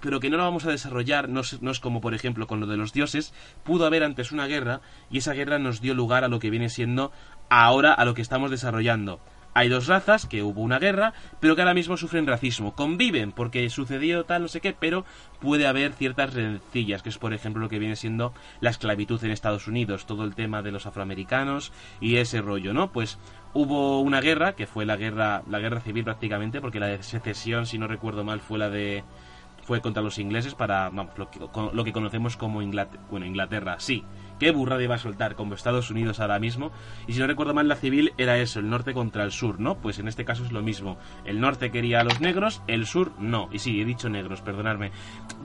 pero que no la vamos a desarrollar, no es, no es, como por ejemplo con lo de los dioses, pudo haber antes una guerra y esa guerra nos dio lugar a lo que viene siendo ahora a lo que estamos desarrollando. Hay dos razas que hubo una guerra, pero que ahora mismo sufren racismo. Conviven porque sucedió tal, no sé qué, pero puede haber ciertas rencillas, que es por ejemplo lo que viene siendo la esclavitud en Estados Unidos, todo el tema de los afroamericanos y ese rollo, ¿no? Pues hubo una guerra, que fue la guerra, la guerra civil prácticamente, porque la de secesión, si no recuerdo mal, fue la de fue contra los ingleses para vamos, lo, que, lo que conocemos como Inglaterra, bueno, Inglaterra, sí, qué burrada iba a soltar como Estados Unidos ahora mismo. Y si no recuerdo mal, la civil era eso, el norte contra el sur, ¿no? Pues en este caso es lo mismo. El norte quería a los negros, el sur no. Y sí, he dicho negros, perdonadme.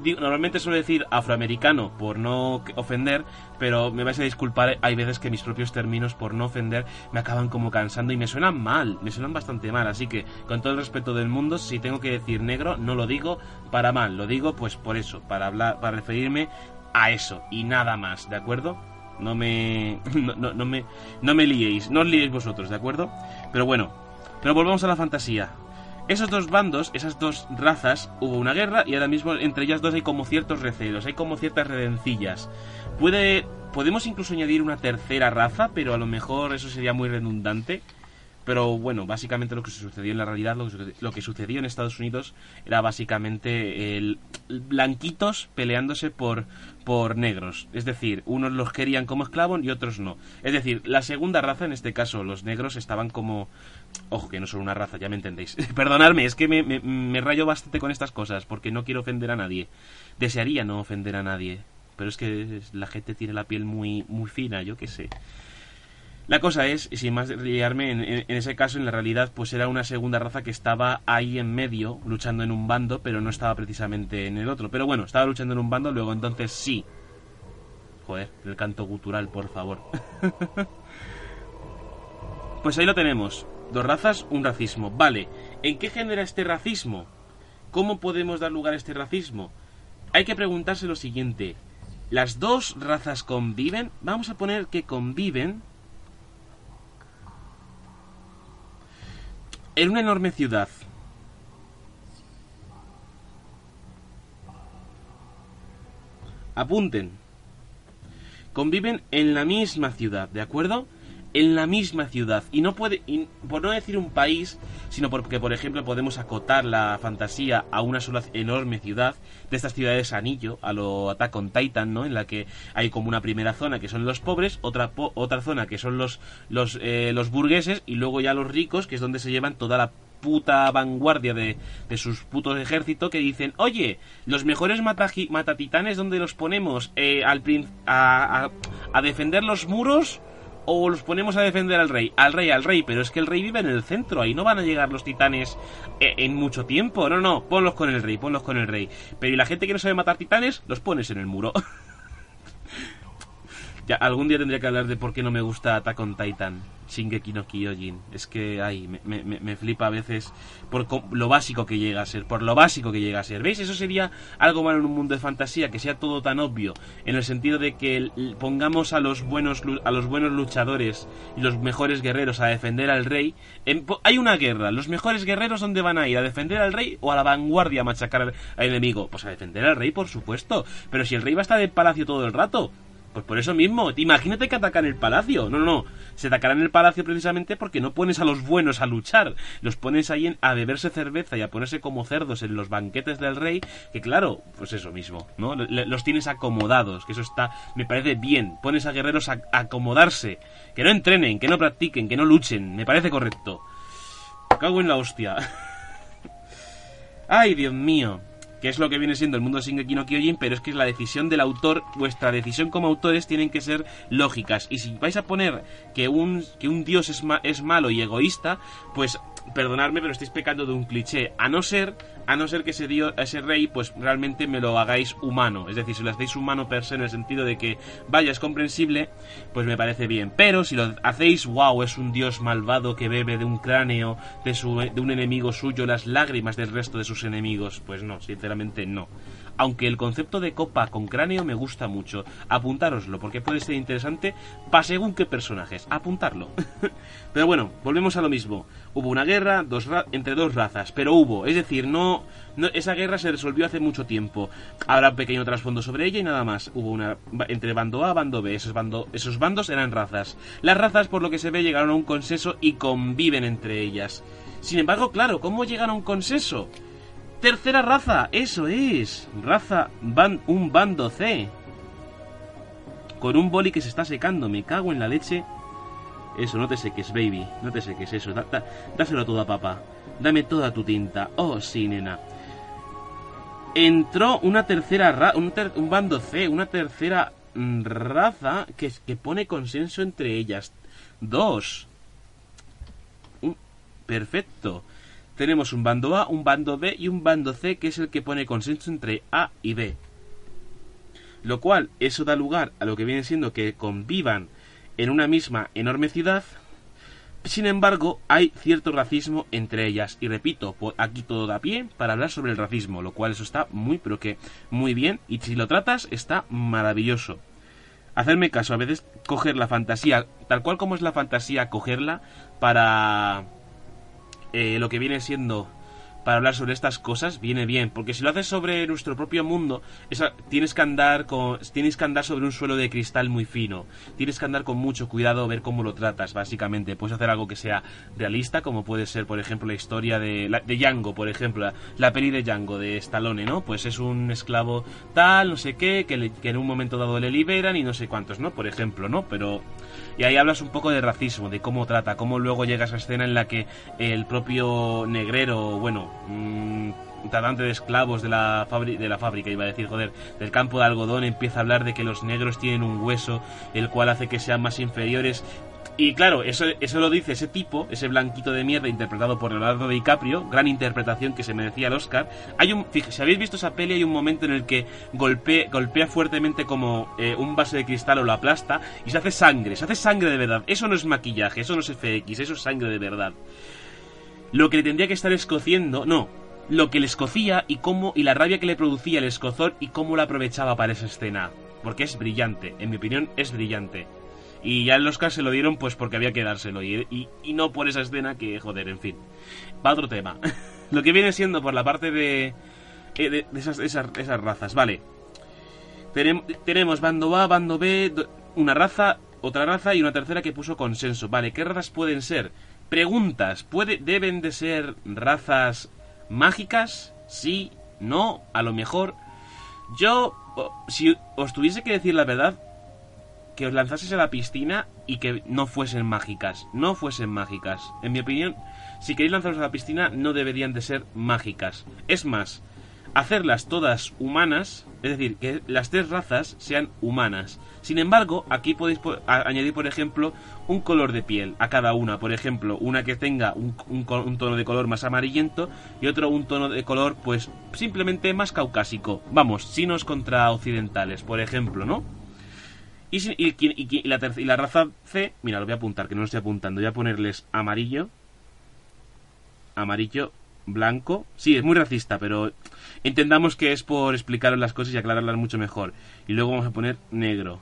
Normalmente suelo decir afroamericano por no ofender, pero me vais a disculpar, hay veces que mis propios términos por no ofender me acaban como cansando y me suenan mal, me suenan bastante mal. Así que, con todo el respeto del mundo, si tengo que decir negro, no lo digo para mal, lo digo pues por eso, para hablar, para referirme a eso y nada más, ¿de acuerdo? No me, no, no, me, no me liéis, no os liéis vosotros, ¿de acuerdo? Pero bueno, pero volvamos a la fantasía. Esos dos bandos, esas dos razas, hubo una guerra y ahora mismo entre ellas dos hay como ciertos recelos, hay como ciertas redencillas. Puede, podemos incluso añadir una tercera raza, pero a lo mejor eso sería muy redundante. Pero bueno, básicamente lo que sucedió en la realidad, lo que, sucedió en Estados Unidos era básicamente el, blanquitos peleándose por, por negros. Es decir, unos los querían como esclavos y otros no. Es decir, la segunda raza, en este caso los negros, estaban como... Ojo, que no son una raza, ya me entendéis. Perdonadme, es que me, me, rayo bastante con estas cosas porque no quiero ofender a nadie. Desearía no ofender a nadie. Pero es que la gente tiene la piel muy, muy fina, yo qué sé. La cosa es, sin más liarme, en, ese caso, en la realidad, pues era una segunda raza que estaba ahí en medio, luchando en un bando, pero no estaba precisamente en el otro. Pero bueno, estaba luchando en un bando, luego entonces sí. Joder, el canto gutural, por favor. pues ahí lo tenemos. Dos razas, un racismo. Vale, ¿en qué genera este racismo? ¿Cómo podemos dar lugar a este racismo? Hay que preguntarse lo siguiente. ¿Las dos razas conviven? Vamos a poner que conviven en una enorme ciudad. Apunten. Conviven en la misma ciudad, ¿de acuerdo? En la misma ciudad. Y no puede, por no decir un país, sino porque, por ejemplo, podemos acotar la fantasía a una sola enorme ciudad, de estas ciudades anillo, a lo Attack on Titan, ¿no? En la que hay como una primera zona que son los pobres, otra, otra zona que son los, los, eh, los burgueses, y luego ya los ricos, que es donde se llevan toda la puta vanguardia de, de sus putos ejércitos que dicen, oye, los mejores matatitanes, ¿dónde los ponemos? Eh, al, a, a, a defender los muros o los ponemos a defender al rey, al rey, al rey, pero es que el rey vive en el centro, ahí no van a llegar los titanes eh, en mucho tiempo, no, no, ponlos con el rey, ponlos con el rey. Pero y la gente que no sabe matar titanes, los pones en el muro. ya, algún día tendría que hablar de por qué no me gusta Attack on Titan. Shingeki no Kyojin. Es que, ay, me, me, flipa a veces por lo básico que llega a ser, por lo básico que llega a ser. ¿Veis? Eso sería algo malo en un mundo de fantasía, que sea todo tan obvio, en el sentido de que pongamos a los buenos, a los buenos luchadores y los mejores guerreros a defender al rey. hay una guerra, los mejores guerreros, ¿dónde van a ir? ¿A defender al rey o a la vanguardia a machacar al, enemigo? Pues a defender al rey, por supuesto. Pero si el rey va a estar en palacio todo el rato, Pues por eso mismo, imagínate que atacan el palacio. No, no, no. Se atacarán el palacio precisamente porque no pones a los buenos a luchar. Los pones ahí a beberse cerveza y a ponerse como cerdos en los banquetes del rey. Que claro, pues eso mismo, ¿no? Los tienes acomodados, que eso está, me parece bien. Pones a guerreros a acomodarse. Que no entrenen, que no practiquen, que no luchen. Me parece correcto. Cago en la hostia. Ay, Dios mío que es lo que viene siendo el mundo de Shingeki no Kyojin, pero es que es la decisión del autor, vuestra decisión como autores tienen que ser lógicas. Y si vais a poner que un, que un dios es, es malo y egoísta, pues perdonadme, pero estáis pecando de un cliché. A no ser, a no ser que ese, dios, ese rey, pues realmente me lo hagáis humano. Es decir, si lo hacéis humano per se en el sentido de que, vaya, es comprensible, pues me parece bien. Pero si lo hacéis, wow, es un dios malvado que bebe de un cráneo de, su, de un enemigo suyo las lágrimas del resto de sus enemigos, pues no, sinceramente no aunque el concepto de copa con cráneo me gusta mucho. Apuntároslo, porque puede ser interesante para según qué personajes. Apuntarlo. pero bueno, volvemos a lo mismo. Hubo una guerra entre dos razas, pero hubo. Es decir, no, esa guerra se resolvió hace mucho tiempo. Habrá un pequeño trasfondo sobre ella y nada más. Hubo una entre bando A bando B. Esos, bando, esos bandos eran razas. Las razas, por lo que se ve, llegaron a un consenso y conviven entre ellas. Sin embargo, claro, ¿cómo llegan a un consenso? Tercera raza, eso es. Raza, van, un bando C. Con un boli que se está secando, me cago en la leche. Eso, no te seques, baby. No te seques, eso. dáselo todo a papá. Dame toda tu tinta. Oh, sí, nena. Entró una tercera raza, un, un, bando C, una tercera mm, raza que, que pone consenso entre ellas. Dos. perfecto tenemos un bando A, un bando B y un bando C que es el que pone consenso entre A y B. Lo cual, eso da lugar a lo que viene siendo que convivan en una misma enorme ciudad. Sin embargo, hay cierto racismo entre ellas. Y repito, aquí todo da pie para hablar sobre el racismo, lo cual eso está muy, pero que muy bien. Y si lo tratas, está maravilloso. Hacerme caso, a veces coger la fantasía, tal cual como es la fantasía, cogerla para eh, lo que viene siendo para hablar sobre estas cosas viene bien, porque si lo haces sobre nuestro propio mundo, tienes que andar tienes que andar sobre un suelo de cristal muy fino, tienes que andar con mucho cuidado ver cómo lo tratas, básicamente. Puedes hacer algo que sea realista, como puede ser, por ejemplo, la historia de, de Django, por ejemplo, la, peli de Django de Stallone, ¿no? Pues es un esclavo tal, no sé qué, que, que en un momento dado le liberan y no sé cuántos, ¿no? Por ejemplo, ¿no? Pero y ahí hablas un poco de racismo, de cómo trata, cómo luego llega esa escena en la que el propio negrero, bueno, mmm, tratante de esclavos de la, de la fábrica, iba a decir, joder, del campo de algodón, empieza a hablar de que los negros tienen un hueso, el cual hace que sean más inferiores, y claro, eso, eso lo dice ese tipo, ese blanquito de mierda interpretado por Leonardo DiCaprio, gran interpretación que se merecía el Oscar. Hay un, si habéis visto esa peli, hay un momento en el que golpea, golpea fuertemente como eh, un vaso de cristal o lo aplasta y se hace sangre, se hace sangre de verdad. Eso no es maquillaje, eso no es FX, eso es sangre de verdad. Lo que le tendría que estar escociendo, no, lo que le escocía y cómo y la rabia que le producía el escozor y cómo la aprovechaba para esa escena, porque es brillante, en mi opinión es brillante. Y ya el Oscar se lo dieron pues porque había que dárselo. Y, y, no por esa escena que, joder, en fin. Va otro tema. lo que viene siendo por la parte de, eh, de, esas, esas, esas, razas. Vale. tenemos bando A, bando B, una raza, otra raza y una tercera que puso consenso. Vale, ¿qué razas pueden ser? Preguntas. ¿Puede, ¿Deben de ser razas mágicas? Sí, no, a lo mejor. Yo, si os tuviese que decir la verdad, que os lanzases a la piscina y que no fuesen mágicas. No fuesen mágicas. En mi opinión, si queréis lanzaros a la piscina, no deberían de ser mágicas. Es más, hacerlas todas humanas, es decir, que las tres razas sean humanas. Sin embargo, aquí podéis añadir, por ejemplo, un color de piel a cada una. Por ejemplo, una que tenga un, un, tono de color más amarillento y otro un tono de color, pues, simplemente más caucásico. Vamos, sinos contra occidentales, por ejemplo, ¿no? Y, la y, la raza C, mira, lo voy a apuntar, que no lo estoy apuntando. Voy a ponerles amarillo, amarillo, blanco. Sí, es muy racista, pero entendamos que es por explicaros las cosas y aclararlas mucho mejor. Y luego vamos a poner negro.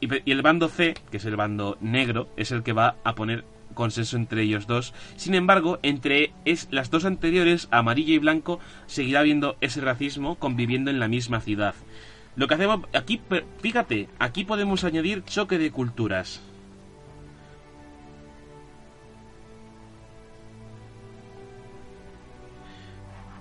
Y, el bando C, que es el bando negro, es el que va a poner consenso entre ellos dos. Sin embargo, entre es, las dos anteriores, amarillo y blanco, seguirá habiendo ese racismo conviviendo en la misma ciudad. Lo que hacemos aquí, fíjate, aquí podemos añadir choque de culturas.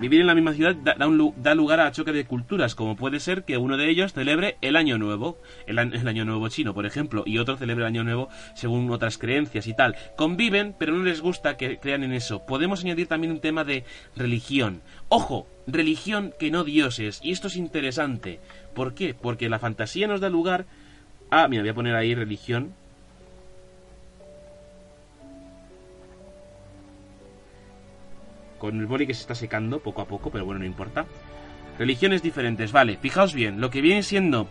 Vivir en la misma ciudad da, lugar a choque de culturas, como puede ser que uno de ellos celebre el Año Nuevo, el, Año Nuevo chino, por ejemplo, y otro celebre el Año Nuevo según otras creencias y tal. Conviven, pero no les gusta que crean en eso. Podemos añadir también un tema de religión. Ojo, religión que no dioses, y esto es interesante. ¿Por qué? Porque la fantasía nos da lugar a... Mira, voy a poner ahí religión, con el boli que se está secando poco a poco, pero bueno, no importa. Religiones diferentes, vale, fijaos bien, lo que viene siendo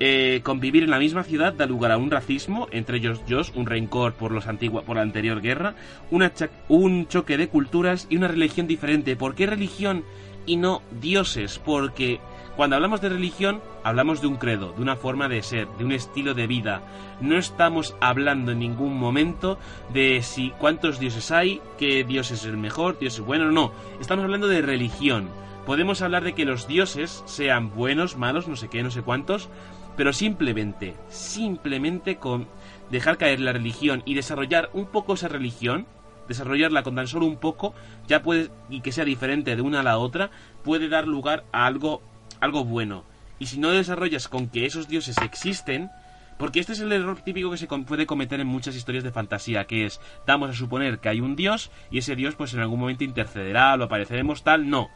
eh, convivir en la misma ciudad da lugar a un racismo, entre ellos yo, un rencor por, los por la anterior guerra, un choque de culturas y una religión diferente. ¿Por qué religión y no dioses? Porque cuando hablamos de religión, hablamos de un credo, de una forma de ser, de un estilo de vida. No estamos hablando en ningún momento de si cuántos dioses hay, qué dios es el mejor, dios es bueno, no. Estamos hablando de religión. Podemos hablar de que los dioses sean buenos, malos, no sé qué, no sé cuántos, pero simplemente, simplemente con dejar caer la religión y desarrollar un poco esa religión, desarrollarla con tan solo un poco, ya puede, y que sea diferente de una a la otra, puede dar lugar a algo algo bueno. Y si no desarrollas con que esos dioses existen, porque este es el error típico que se puede cometer en muchas historias de fantasía, que es, damos a suponer que hay un dios y ese dios pues en algún momento intercederá, lo apareceremos tal, no.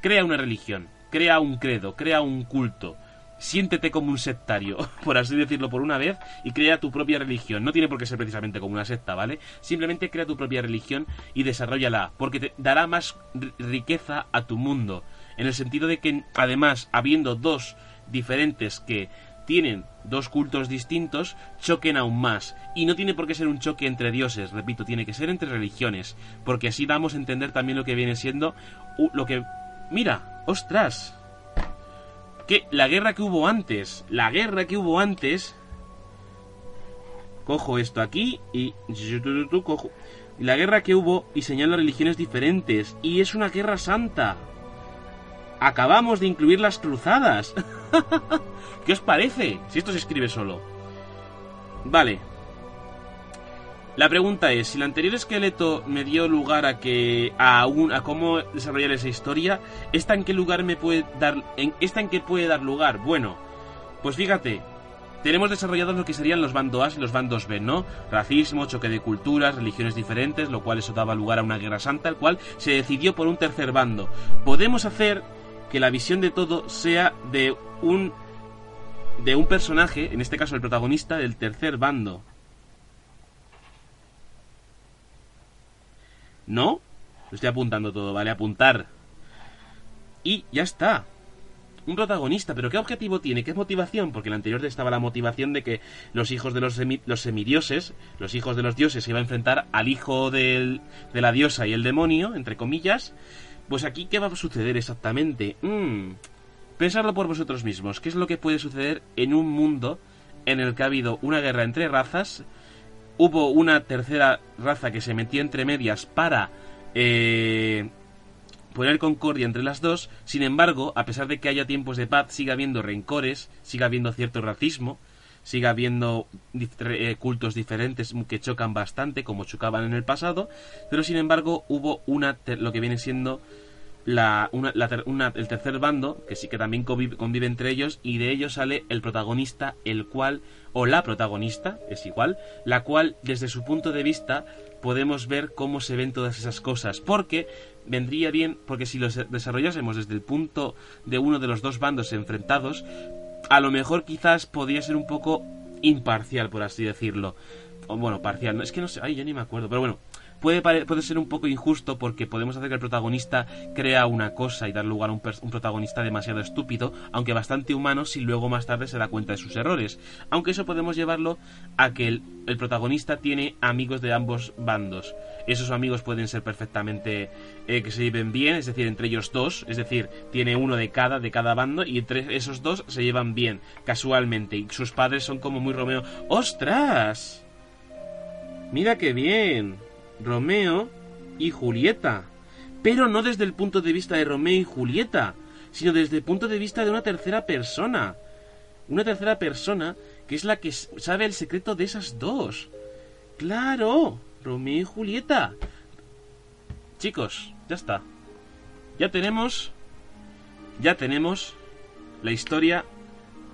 Crea una religión, crea un credo, crea un culto. Siéntete como un sectario, por así decirlo por una vez, y crea tu propia religión. No tiene por qué ser precisamente como una secta, ¿vale? Simplemente crea tu propia religión y desarrollala, porque te dará más riqueza a tu mundo en el sentido de que además, habiendo dos diferentes que tienen dos cultos distintos, choquen aún más. Y no tiene por qué ser un choque entre dioses, repito, tiene que ser entre religiones, porque así damos a entender también lo que viene siendo lo que... Mira, ostras. Que la guerra que hubo antes, la guerra que hubo antes... Cojo esto aquí y... Cojo... La guerra que hubo y señala religiones diferentes. Y es una guerra santa. Acabamos de incluir las cruzadas. ¿Qué os parece? Si esto se escribe solo. Vale. La pregunta es, si el anterior esqueleto me dio lugar a que a un, a cómo desarrollar esa historia, ¿esta en qué lugar me puede dar en esta en qué puede dar lugar? Bueno, pues fíjate, tenemos desarrollados lo que serían los bandos A y los bandos B, ¿no? Racismo, choque de culturas, religiones diferentes, lo cual eso daba lugar a una guerra santa, el cual se decidió por un tercer bando. Podemos hacer que la visión de todo sea de un de un personaje, en este caso el protagonista del tercer bando. ¿No? Lo estoy apuntando todo, ¿vale? Apuntar. Y ya está. Un protagonista, pero ¿qué objetivo tiene? ¿Qué motivación? Porque en el anterior estaba la motivación de que los hijos de los, los semidioses, los hijos de los dioses, se iban a enfrentar al hijo del, de la diosa y el demonio, entre comillas, pues aquí, ¿qué va a suceder exactamente? Mm, pensadlo por vosotros mismos. ¿Qué es lo que puede suceder en un mundo en el que ha habido una guerra entre razas? Hubo una tercera raza que se metió entre medias para eh, poner concordia entre las dos. Sin embargo, a pesar de que haya tiempos de paz, sigue habiendo rencores, sigue habiendo cierto racismo siga habiendo eh, cultos diferentes que chocan bastante, como chocaban en el pasado, pero sin embargo hubo una lo que viene siendo la, el tercer bando, que sí que también convive, entre ellos, y de ellos sale el protagonista, el cual, o la protagonista, es igual, la cual desde su punto de vista podemos ver cómo se ven todas esas cosas, porque vendría bien, porque si lo desarrollásemos desde el punto de uno de los dos bandos enfrentados, a lo mejor quizás podría ser un poco imparcial, por así decirlo. O bueno, parcial, no, es que no sé, ay, ya ni me acuerdo, pero bueno, puede, ser un poco injusto porque podemos hacer que el protagonista crea una cosa y dar lugar a un, protagonista demasiado estúpido, aunque bastante humano, si luego más tarde se da cuenta de sus errores. Aunque eso podemos llevarlo a que el, protagonista tiene amigos de ambos bandos. Esos amigos pueden ser perfectamente eh, que se lleven bien, es decir, entre ellos dos, es decir, tiene uno de cada, de cada bando, y entre esos dos se llevan bien, casualmente, y sus padres son como muy Romeo. ¡Ostras! Mira qué bien. Romeo y Julieta. Pero no desde el punto de vista de Romeo y Julieta, sino desde el punto de vista de una tercera persona. una tercera persona que es la que sabe el secreto de esas dos. ¡Claro! Romeo y Julieta. Chicos, ya está. Ya tenemos. Ya tenemos la historia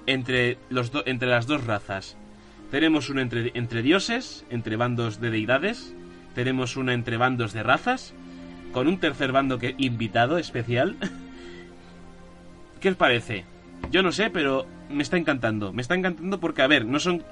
entre, los entre las dos razas. Tenemos una entre, entre dioses, entre bandos de deidades. Tenemos una entre bandos de razas. Con un tercer bando que invitado especial. ¿Qué os parece? Yo no sé, pero me está encantando. Me está encantando porque, a ver, no son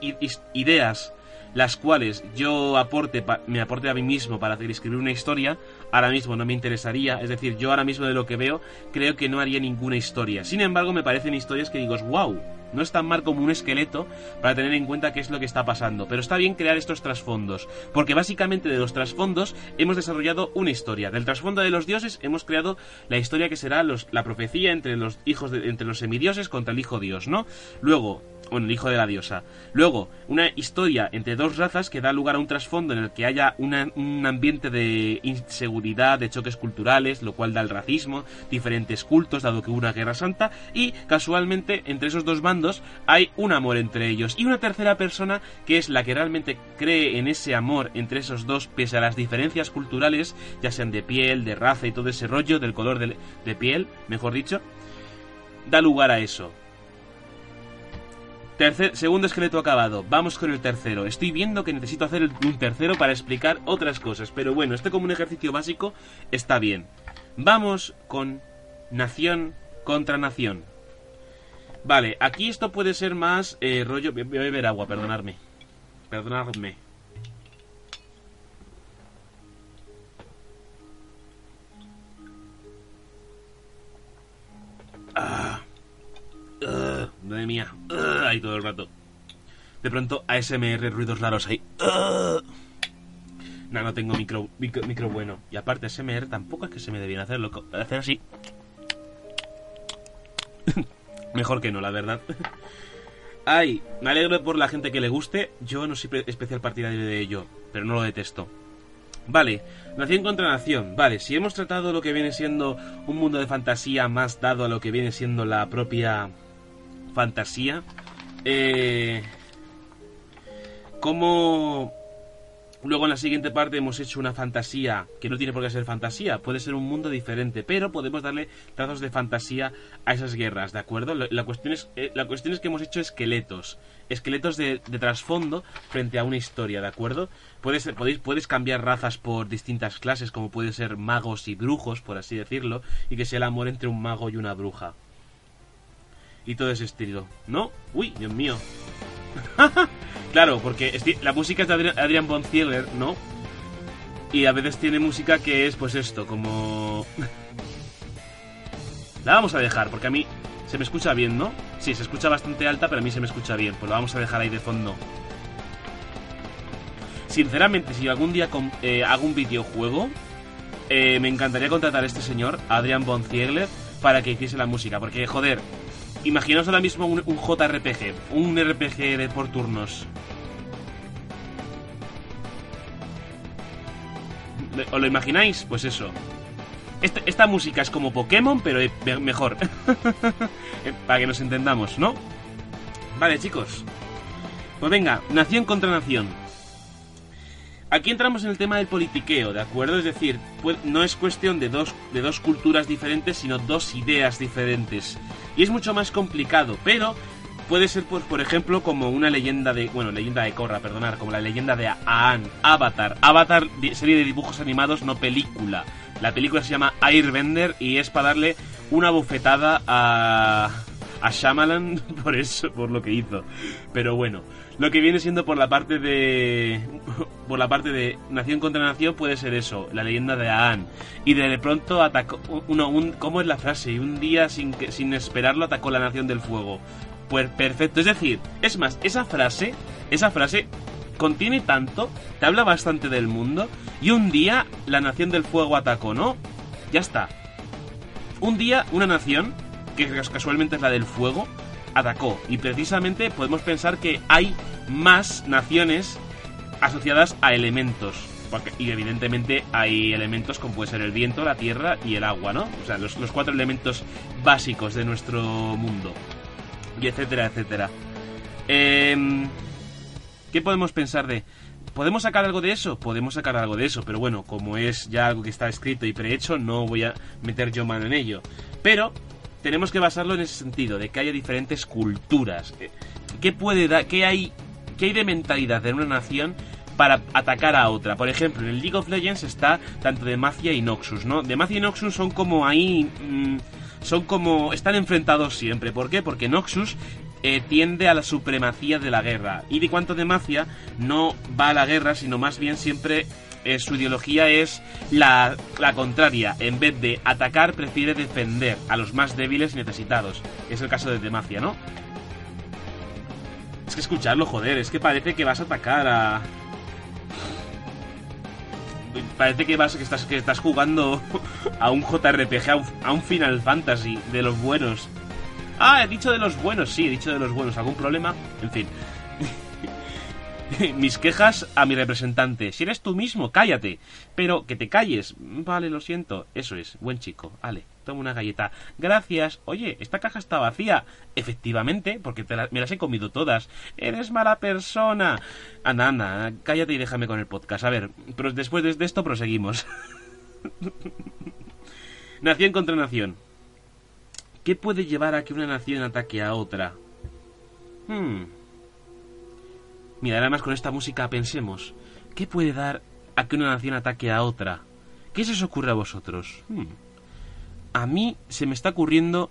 ideas las cuales yo aporte me aporte a mí mismo para escribir una historia, ahora mismo no me interesaría. Es decir, yo ahora mismo de lo que veo, creo que no haría ninguna historia. Sin embargo, me parecen historias que digo, wow, no es tan mal como un esqueleto para tener en cuenta qué es lo que está pasando. Pero está bien crear estos trasfondos, porque básicamente de los trasfondos hemos desarrollado una historia. Del trasfondo de los dioses hemos creado la historia que será la profecía entre los hijos de, entre los semidioses contra el hijo dios, ¿no? Luego, bueno, el hijo de la diosa. Luego, una historia entre dos razas que da lugar a un trasfondo en el que haya un ambiente de inseguridad, de choques culturales, lo cual da el racismo, diferentes cultos, dado que hubo una guerra santa, y casualmente entre esos dos bandos hay un amor entre ellos. Y una tercera persona que es la que realmente cree en ese amor entre esos dos, pese a las diferencias culturales, ya sean de piel, de raza y todo ese rollo, del color de, de piel, mejor dicho, da lugar a eso segundo esqueleto acabado. Vamos con el tercero. Estoy viendo que necesito hacer un tercero para explicar otras cosas. Pero bueno, este como un ejercicio básico está bien. Vamos con nación contra nación. Vale, aquí esto puede ser más eh, rollo... Voy a beber agua, perdonadme. Perdonadme. Ah. Madre mía. ahí todo el rato. De pronto, ASMR, ruidos raros ahí. No, no tengo micro, micro, bueno. Y aparte, ASMR tampoco es que se me debiera hacerlo. Hacer así. Mejor que no, la verdad. Ay, me alegro por la gente que le guste. Yo no soy especial partidario de ello, pero no lo detesto. Vale, nación contra nación. Vale, si hemos tratado lo que viene siendo un mundo de fantasía más dado a lo que viene siendo la propia fantasía. Eh, como luego en la siguiente parte hemos hecho una fantasía que no tiene por qué ser fantasía, puede ser un mundo diferente, pero podemos darle trazos de fantasía a esas guerras, ¿de acuerdo? La, cuestión, es, eh, la cuestión es que hemos hecho esqueletos, esqueletos de, trasfondo frente a una historia, ¿de acuerdo? Puedes, podéis, puedes cambiar razas por distintas clases, como pueden ser magos y brujos, por así decirlo, y que sea el amor entre un mago y una bruja y todo ese estilo. ¿No? Uy, Dios mío. claro, porque la música es de Adrian von Ziegler, ¿no? Y a veces tiene música que es pues esto, como... la vamos a dejar, porque a mí se me escucha bien, ¿no? Sí, se escucha bastante alta, pero a mí se me escucha bien. Pues lo vamos a dejar ahí de fondo. Sinceramente, si algún día eh, hago un videojuego, eh, me encantaría contratar a este señor, Adrian von Ziegler, para que hiciese la música. Porque, joder, Imaginaos ahora mismo un, JRPG, un RPG de por turnos. ¿Os lo imagináis? Pues eso. Este, esta, música es como Pokémon, pero mejor. Eh, para que nos entendamos, ¿no? Vale, chicos. Pues venga, nación contra nación. Aquí entramos en el tema del politiqueo, ¿de acuerdo? Es decir, no es cuestión de dos, de dos culturas diferentes, sino dos ideas diferentes. Y es mucho más complicado, pero puede ser, pues, por ejemplo, como una leyenda de. Bueno, leyenda de Korra, perdonar, como la leyenda de Aan, Avatar. Avatar, serie de dibujos animados, no película. La película se llama Airbender y es para darle una bufetada a. a Shyamalan por eso, por lo que hizo. Pero bueno lo que viene siendo por la parte de por la parte de nación contra nación puede ser eso la leyenda de Aan. Y de pronto atacó uno un, cómo es la frase y un día sin sin esperarlo atacó la nación del fuego. Pues perfecto es decir es más esa frase esa frase contiene tanto te habla bastante del mundo y un día la nación del fuego atacó no ya está. Un día una nación que casualmente es la del fuego atacó. Y precisamente podemos pensar que hay más naciones asociadas a elementos. Y evidentemente hay elementos como puede ser el viento, la tierra y el agua, ¿no? O sea, los, cuatro elementos básicos de nuestro mundo. y etcétera, etcétera. Em, ¿Qué podemos pensar de...? ¿Podemos sacar algo de eso? Podemos sacar algo de eso, pero bueno, como es ya algo que está escrito y prehecho, no voy a meter yo mano en ello. Pero tenemos que basarlo en ese sentido, de que haya diferentes culturas. Eh, ¿Qué puede dar, qué hay, qué hay de mentalidad en una nación para atacar a otra? Por ejemplo, en el League of Legends está tanto Demacia y Noxus, ¿no? Demacia y Noxus son como ahí, mm, son como, están enfrentados siempre. ¿Por qué? Porque Noxus eh, tiende a la supremacía de la guerra. Y de cuanto Demacia no va a la guerra, sino más bien siempre eh, su ideología es la, la, contraria. En vez de atacar, prefiere defender a los más débiles y necesitados. Es el caso de Demacia, ¿no? Es que escucharlo, joder, es que parece que vas a atacar a... Parece que vas que estás, que estás jugando a un JRPG, a un, a un Final Fantasy de los buenos. Ah, he dicho de los buenos, sí, he dicho de los buenos. ¿Algún problema? En fin. mis quejas a mi representante. Si eres tú mismo, cállate. Pero que te calles. Vale, lo siento. Eso es, buen chico. Vale, toma una galleta. Gracias. Oye, esta caja está vacía. Efectivamente, porque me las he comido todas. Eres mala persona. Anda, anda, cállate y déjame con el podcast. A ver, pero después de esto proseguimos. nación contra nación. ¿Qué puede llevar a que una nación ataque a otra? Hmm. Mira, además con esta música pensemos, ¿qué puede dar a que una nación ataque a otra? ¿Qué se os ocurre a vosotros? Hmm. A mí se me está ocurriendo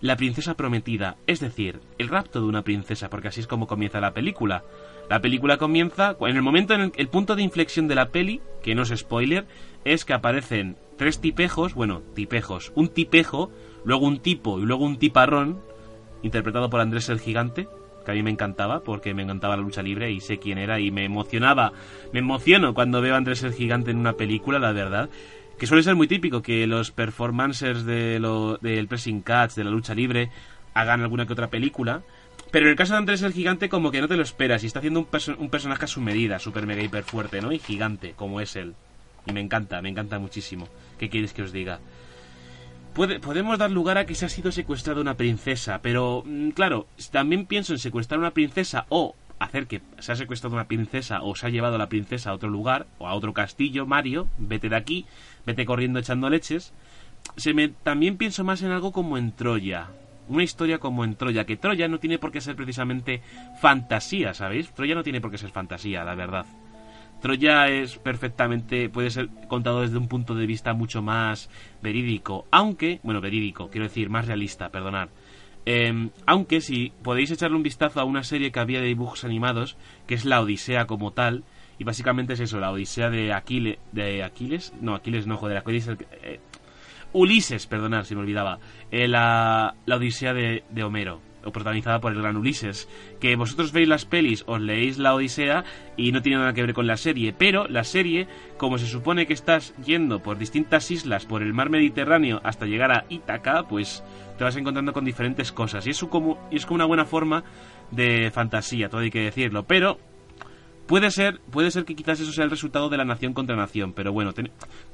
la princesa prometida, es decir, el rapto de una princesa, porque así es como comienza la película. La película comienza en el momento en el, el punto de inflexión de la peli, que no es spoiler, es que aparecen tres tipejos, bueno, tipejos, un tipejo, luego un tipo y luego un tiparrón, interpretado por Andrés el Gigante, que a mí me encantaba porque me encantaba la lucha libre y sé quién era y me emocionaba, me emociono cuando veo a Andrés el Gigante en una película, la verdad. Que suele ser muy típico que los performancers de lo, del pressing catch, de la lucha libre, hagan alguna que otra película. Pero en el caso de Andrés el Gigante, como que no te lo esperas y está haciendo un, un personaje a su medida, super mega hiper fuerte, ¿no? Y gigante, como es él. Y me encanta, me encanta muchísimo. ¿Qué quieres que os diga? Podemos dar lugar a que se ha sido secuestrada una princesa, pero mm, claro, también pienso en secuestrar una princesa o hacer que se ha secuestrado una princesa o se ha llevado a la princesa a otro lugar o a otro castillo, Mario, vete de aquí, vete corriendo echando leches. Se me, también pienso más en algo como en Troya. Una historia como en Troya, que Troya no tiene por qué ser precisamente fantasía, ¿sabéis? Troya no tiene por qué ser fantasía, la verdad. Troya es perfectamente, puede ser contado desde un punto de vista mucho más verídico, aunque, bueno, verídico, quiero decir, más realista, perdonad. Em, aunque si podéis echarle un vistazo a una serie que había de dibujos animados, que es la Odisea como tal, y básicamente es eso, la Odisea de Aquiles, de Aquiles, no, Aquiles no, joder, Aquiles, eh, Ulises, perdonad, si me olvidaba, eh, la, la Odisea de, de Homero protagonizada por el gran Ulises. Que vosotros veis las pelis, os leéis la Odisea y no tiene nada que ver con la serie, pero la serie, como se supone que estás yendo por distintas islas por el mar Mediterráneo hasta llegar a Ítaca, pues te vas encontrando con diferentes cosas y es como, es como una buena forma de fantasía, todo hay que decirlo, pero Puede ser, puede ser que quizás eso sea el resultado de la nación contra nación, pero bueno,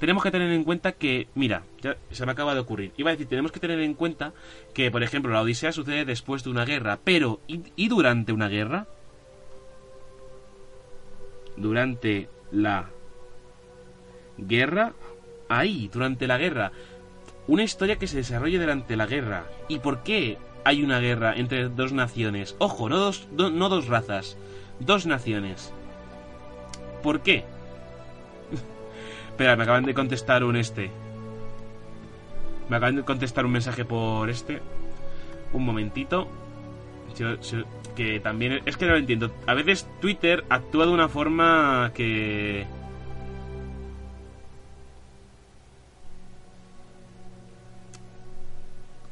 tenemos que tener en cuenta que, mira, ya se me acaba de ocurrir. Iba a decir, tenemos que tener en cuenta que, por ejemplo, la Odisea sucede después de una guerra, pero ¿y, durante una guerra? Durante la guerra, ahí, durante la guerra. Una historia que se desarrolle durante la guerra. ¿Y por qué hay una guerra entre dos naciones? Ojo, no dos, no dos razas, dos naciones. ¿Por qué? Espera, me acaban de contestar un este. Me acaban de contestar un mensaje por este. Un momentito. Que también... Es que no lo entiendo. A veces Twitter actúa de una forma que...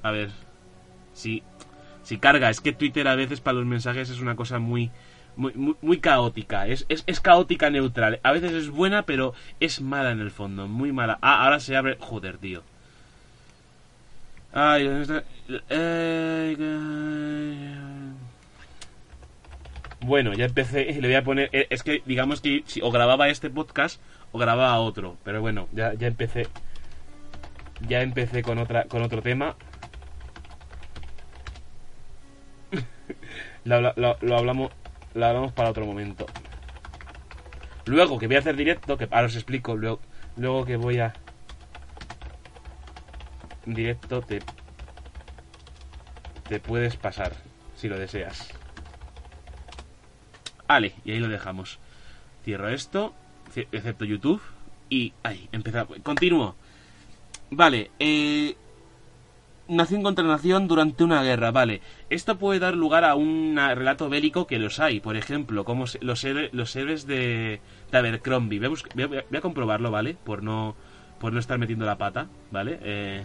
A ver. Si, si carga, es que Twitter a veces para los mensajes es una cosa muy muy, muy, caótica. Es, es, es, caótica neutral. A veces es buena, pero es mala en el fondo. Muy mala. Ah, ahora se abre. Joder, tío. Ay, Bueno, ya empecé. Le voy a poner. Eh, es que, digamos que o grababa este podcast o grababa otro. Pero bueno, ya, ya empecé. Ya empecé con, otra, con otro tema. lo, hablamos, lo hablamos para otro momento. Luego que voy a hacer directo, que ahora os explico, luego, luego que voy a... Directo te... Te puedes pasar, si lo deseas. Vale, y ahí lo dejamos. Cierro esto, excepto YouTube, y ahí, empezamos. Continúo. Vale, eh, nación contra nación durante una guerra, vale. Esto puede dar lugar a un relato bélico que los hay, por ejemplo, como los, los héroes de, de Abercrombie. Voy a, voy, a, comprobarlo, ¿vale? Por no, por no estar metiendo la pata, ¿vale? Eh,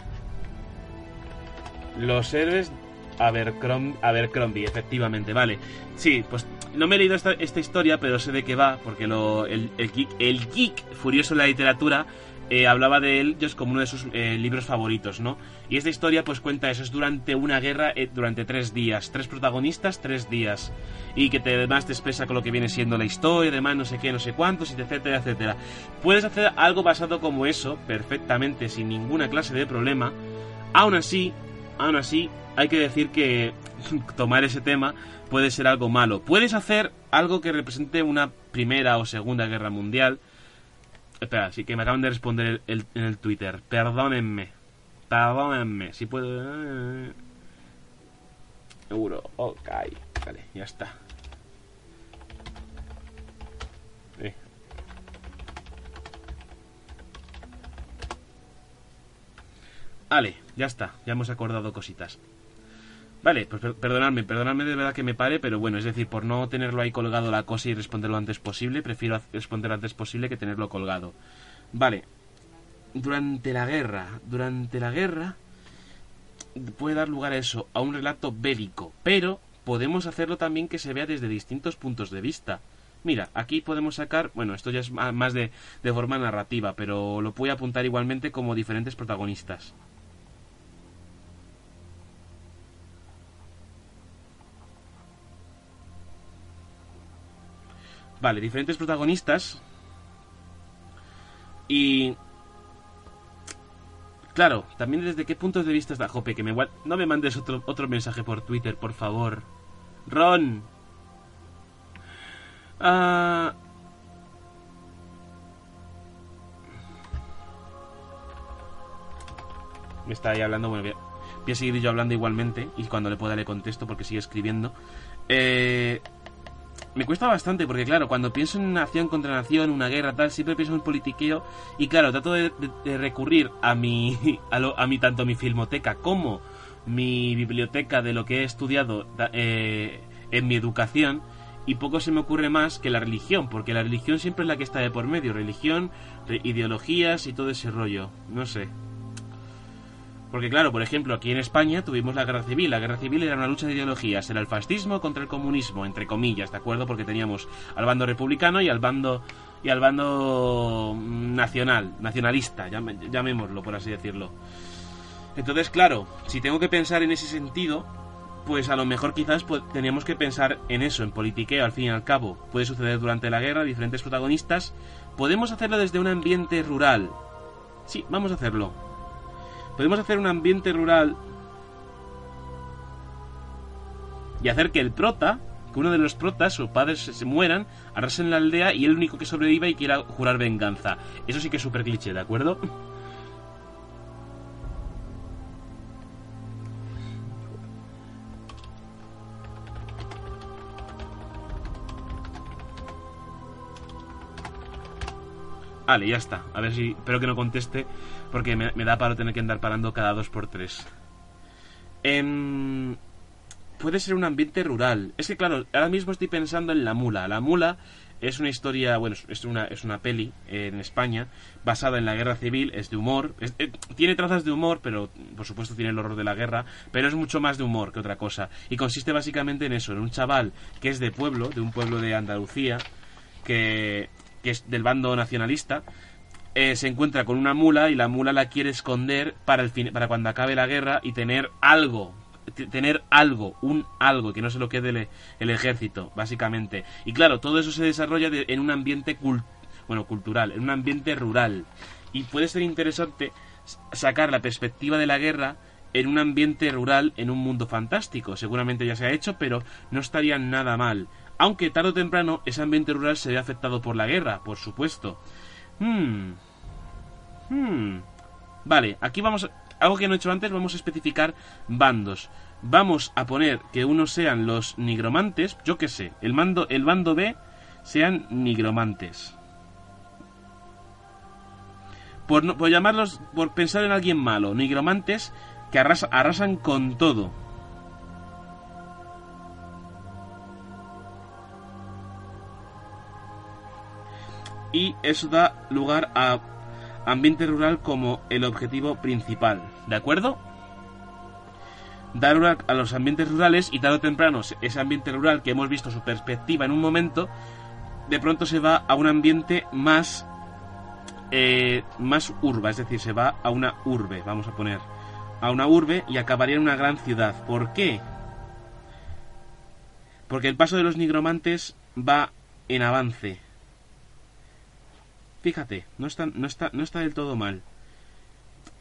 los héroes Abercrombie, Abercrombie, efectivamente, vale. Sí, pues no me he leído esta, historia, pero sé de qué va, porque lo, el, el, el geek furioso en la literatura eh, hablaba de él como uno de sus eh, libros favoritos, ¿no? Y esta historia pues cuenta eso, es durante una guerra, eh, durante tres días, tres protagonistas, tres días, y que te, además te expresa con lo que viene siendo la historia, además no sé qué, no sé cuántos, etcétera, etcétera. Puedes hacer algo basado como eso, perfectamente, sin ninguna clase de problema. Aún así, aún así, hay que decir que tomar ese tema puede ser algo malo. Puedes hacer algo que represente una primera o segunda guerra mundial, Espera, sí que me acaban de responder en el Twitter. Perdónenme. Perdónenme. Si puedo... Euro. Ok. Vale, ya está. Eh. Vale, ya está. Ya hemos acordado cositas. Vale, pues perdonadme, perdonadme de verdad que me pare, pero bueno, es decir, por no tenerlo ahí colgado la cosa y responderlo antes posible, prefiero responder antes posible que tenerlo colgado. Vale, durante la guerra, durante la guerra puede dar lugar a eso, a un relato bélico, pero podemos hacerlo también que se vea desde distintos puntos de vista. Mira, aquí podemos sacar, bueno, esto ya es más de, de forma narrativa, pero lo voy apuntar igualmente como diferentes protagonistas. Vale, diferentes protagonistas. Y... Claro, también desde qué puntos de vista está Jope, que me no me mandes otro, otro mensaje por Twitter, por favor. Ron. Ah... Me está ahí hablando, bueno, voy a, seguir yo hablando igualmente y cuando le pueda le contesto porque sigue escribiendo. Eh, me cuesta bastante porque, claro, cuando pienso en nación contra nación, una guerra, tal, siempre pienso en politiqueo y, claro, trato de, recurrir a mi, a, a mi, tanto mi filmoteca como mi biblioteca de lo que he estudiado eh, en mi educación y poco se me ocurre más que la religión, porque la religión siempre es la que está de por medio, religión, ideologías y todo ese rollo, no sé. Porque claro, por ejemplo, aquí en España tuvimos la guerra civil. La guerra civil era una lucha de ideologías, era el fascismo contra el comunismo, entre comillas, ¿de acuerdo? Porque teníamos al bando republicano y al bando y al bando nacional, nacionalista, llamémoslo por así decirlo. Entonces, claro, si tengo que pensar en ese sentido, pues a lo mejor quizás teníamos que pensar en eso, en politiqueo, al fin y al cabo. Puede suceder durante la guerra, diferentes protagonistas. Podemos hacerlo desde un ambiente rural. Sí, vamos a hacerlo Podemos hacer un ambiente rural y hacer que el prota, que uno de los protas, sus padres se mueran, arrasen la aldea y el único que sobreviva y quiera jurar venganza. Eso sí que es súper cliché, ¿de acuerdo? Vale, ya está. A ver si. Espero que no conteste. Porque me, da para tener que andar parando cada dos por tres. Em, puede ser un ambiente rural. Es que, claro, ahora mismo estoy pensando en La Mula. La Mula es una historia, bueno, es una, es una peli en España basada en la guerra civil, es de humor, eh, tiene trazas de humor, pero por supuesto tiene el horror de la guerra, pero es mucho más de humor que otra cosa. Y consiste básicamente en eso, en un chaval que es de pueblo, de un pueblo de Andalucía, que que es del bando nacionalista, eh, se encuentra con una mula y la mula la quiere esconder para, el fin, para cuando acabe la guerra y tener algo, tener algo, un algo, que no se lo quede el, ejército, básicamente. Y claro, todo eso se desarrolla en un ambiente bueno, cultural, en un ambiente rural. Y puede ser interesante sacar la perspectiva de la guerra en un ambiente rural, en un mundo fantástico. Seguramente ya se ha hecho, pero no estaría nada mal. Aunque tarde o temprano ese ambiente rural se ve afectado por la guerra, por supuesto. Hmm. Hmm. Vale, aquí vamos... Algo que no he hecho antes, vamos a especificar bandos. Vamos a poner que unos sean los nigromantes, yo qué sé, el, mando, el bando B sean nigromantes. Por, por llamarlos, por pensar en alguien malo, nigromantes que arrasan con todo. Y eso da lugar a ambiente rural como el objetivo principal. ¿De acuerdo? Dar lugar a los ambientes rurales y tarde o temprano ese ambiente rural que hemos visto su perspectiva en un momento, de pronto se va a un ambiente más eh, más urba, es decir, se va a una urbe, vamos a poner, a una urbe y acabaría en una gran ciudad. ¿Por qué? Porque el paso de los nigromantes va en avance. Fíjate, no está, no está, no está del todo mal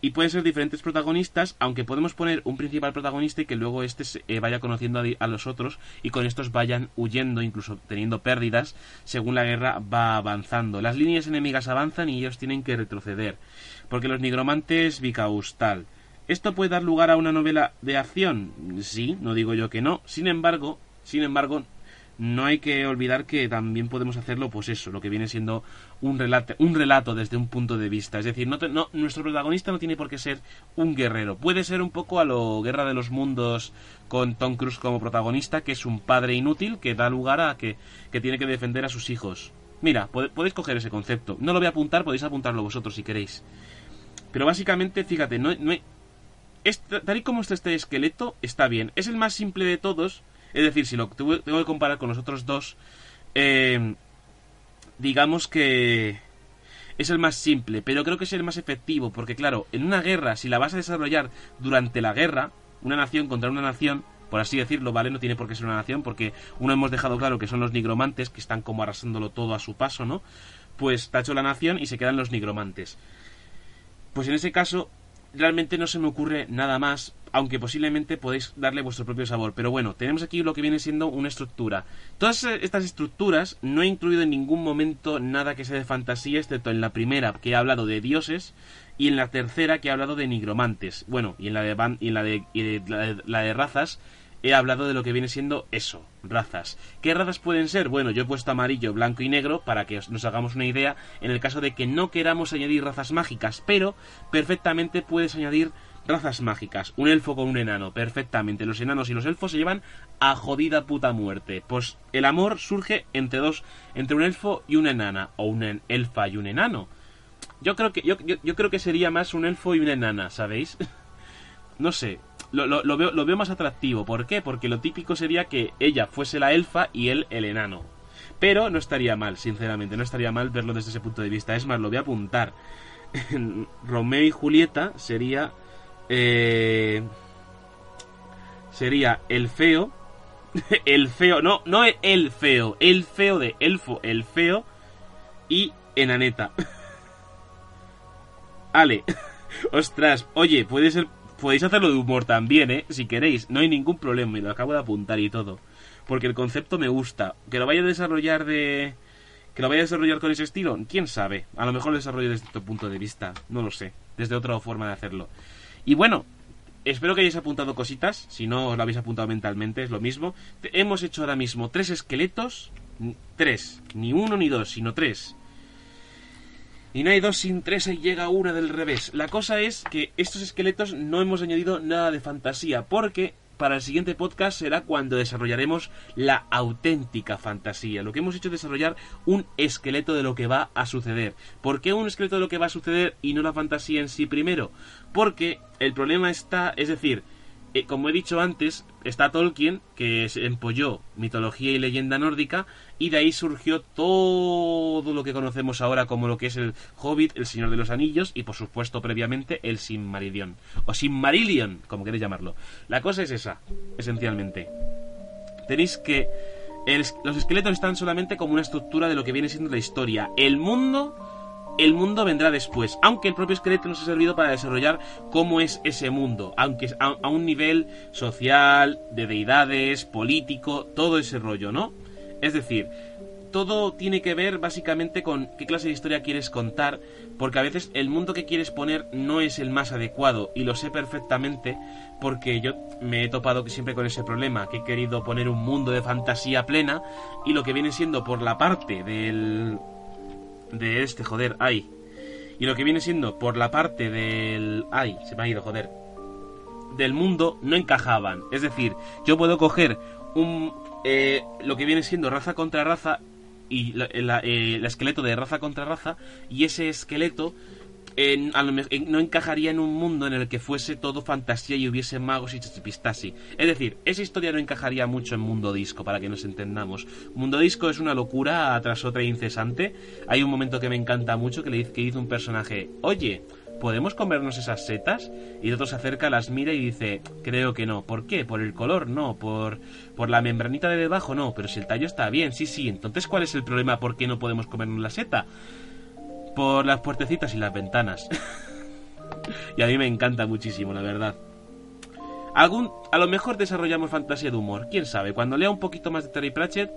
y pueden ser diferentes protagonistas, aunque podemos poner un principal protagonista y que luego este eh, vaya conociendo a, los otros y con estos vayan huyendo, incluso teniendo pérdidas, según la guerra va avanzando. Las líneas enemigas avanzan y ellos tienen que retroceder, porque los nigromantes tal. ¿Esto puede dar lugar a una novela de acción? Sí, no digo yo que no. Sin embargo, sin embargo, no hay que olvidar que también podemos hacerlo, pues eso, lo que viene siendo un relato, un relato desde un punto de vista. Es decir, no, nuestro protagonista no tiene por qué ser un guerrero. Puede ser un poco a lo Guerra de los Mundos con Tom Cruise como protagonista, que es un padre inútil que da lugar a que, que tiene que defender a sus hijos. Mira, podéis coger ese concepto. No lo voy a apuntar, podéis apuntarlo vosotros si queréis. Pero básicamente, fíjate, no, no tal y como está este esqueleto, está bien. Es el más simple de todos es decir, si lo tengo que comparar con los otros dos, eh, digamos que es el más simple, pero creo que es el más efectivo, porque claro, en una guerra, si la vas a desarrollar durante la guerra, una nación contra una nación, por así decirlo, ¿vale? No tiene por qué ser una nación, porque uno hemos dejado claro que son los nigromantes, que están como arrasándolo todo a su paso, ¿no? Pues tacho la nación y se quedan los nigromantes. Pues en ese caso, realmente no se me ocurre nada más, aunque posiblemente podéis darle vuestro propio sabor. Pero bueno, tenemos aquí lo que viene siendo una estructura. Todas estas estructuras no he incluido en ningún momento nada que sea de fantasía, excepto en la primera, que he hablado de dioses, y en la tercera, que he hablado de nigromantes. Bueno, y en la de, y en la de, la de razas, he hablado de lo que viene siendo eso, razas. ¿Qué razas pueden ser? Bueno, yo he puesto amarillo, blanco y negro para que nos hagamos una idea en el caso de que no queramos añadir razas mágicas, pero perfectamente puedes añadir razas mágicas. Un elfo con un enano, perfectamente. Los enanos y los elfos se llevan a jodida puta muerte. Pues el amor surge entre dos, entre un elfo y una enana, o una elfa y un enano. Yo creo que, yo, yo creo que sería más un elfo y una enana, ¿sabéis? no sé, lo, veo, lo veo más atractivo. ¿Por qué? Porque lo típico sería que ella fuese la elfa y él el enano. Pero no estaría mal, sinceramente, no estaría mal verlo desde ese punto de vista. Es más, lo voy a apuntar. Romeo y Julieta sería... Eh, sería el feo. el feo, no, no el feo, el feo de elfo, el feo y enaneta. Ale. Ostras, oye, puede ser Podéis hacerlo de humor también, ¿eh? Si queréis, no hay ningún problema, me lo acabo de apuntar y todo. Porque el concepto me gusta. Que lo vaya a desarrollar de... Que lo vaya a desarrollar con ese estilo, quién sabe. A lo mejor lo desarrollo desde otro punto de vista, no lo sé. Desde otra forma de hacerlo. Y bueno, espero que hayáis apuntado cositas. Si no os lo habéis apuntado mentalmente, es lo mismo. Hemos hecho ahora mismo tres esqueletos. Tres. Ni uno ni dos, sino tres. Y no hay dos sin tres y llega una del revés. La cosa es que estos esqueletos no hemos añadido nada de fantasía, porque para el siguiente podcast será cuando desarrollaremos la auténtica fantasía. Lo que hemos hecho es desarrollar un esqueleto de lo que va a suceder. ¿Por qué un esqueleto de lo que va a suceder y no la fantasía en sí primero? Porque el problema está, es decir, eh, como he dicho antes, está Tolkien, que se empolló mitología y leyenda nórdica, y de ahí surgió todo lo que conocemos ahora como lo que es el Hobbit, el Señor de los Anillos, y por supuesto previamente el Sinmarillion, o Sinmarillion, como queréis llamarlo. La cosa es esa, esencialmente. Tenéis que... los esqueletos están solamente como una estructura de lo que viene siendo la historia. El mundo el mundo vendrá después, aunque el propio esqueleto nos ha servido para desarrollar cómo es ese mundo, aunque a un nivel social, de deidades, político, todo ese rollo, ¿no? Es decir, todo tiene que ver básicamente con qué clase de historia quieres contar, porque a veces el mundo que quieres poner no es el más adecuado, y lo sé perfectamente porque yo me he topado siempre con ese problema, que he querido poner un mundo de fantasía plena, y lo que viene siendo por la parte del... de este, joder, ay. Y lo que viene siendo por la parte del... ay, se me ha ido, joder. Del mundo no encajaban. Es decir, yo puedo coger un... Eh, lo que viene siendo raza contra raza y la, eh, el esqueleto de raza contra raza y ese esqueleto no encajaría en un mundo en el que fuese todo fantasía y hubiese magos y chichipistasi. Es decir, esa historia no encajaría mucho en Mundo Disco, para que nos entendamos. Mundo Disco es una locura tras otra incesante. Hay un momento que me encanta mucho que le dice, que dice un personaje, oye, ¿podemos comernos esas setas? Y otro se acerca, las mira y dice, creo que no. ¿Por qué? ¿Por el color? No. ¿Por, por la membranita de debajo? No. Pero si el tallo está bien, sí, sí. Entonces, ¿cuál es el problema? ¿Por qué no podemos comernos la seta? Por las puertecitas y las ventanas. y a mí me encanta muchísimo, la verdad. A lo mejor desarrollamos fantasía de humor, quién sabe. Cuando lea un poquito más de Terry Pratchett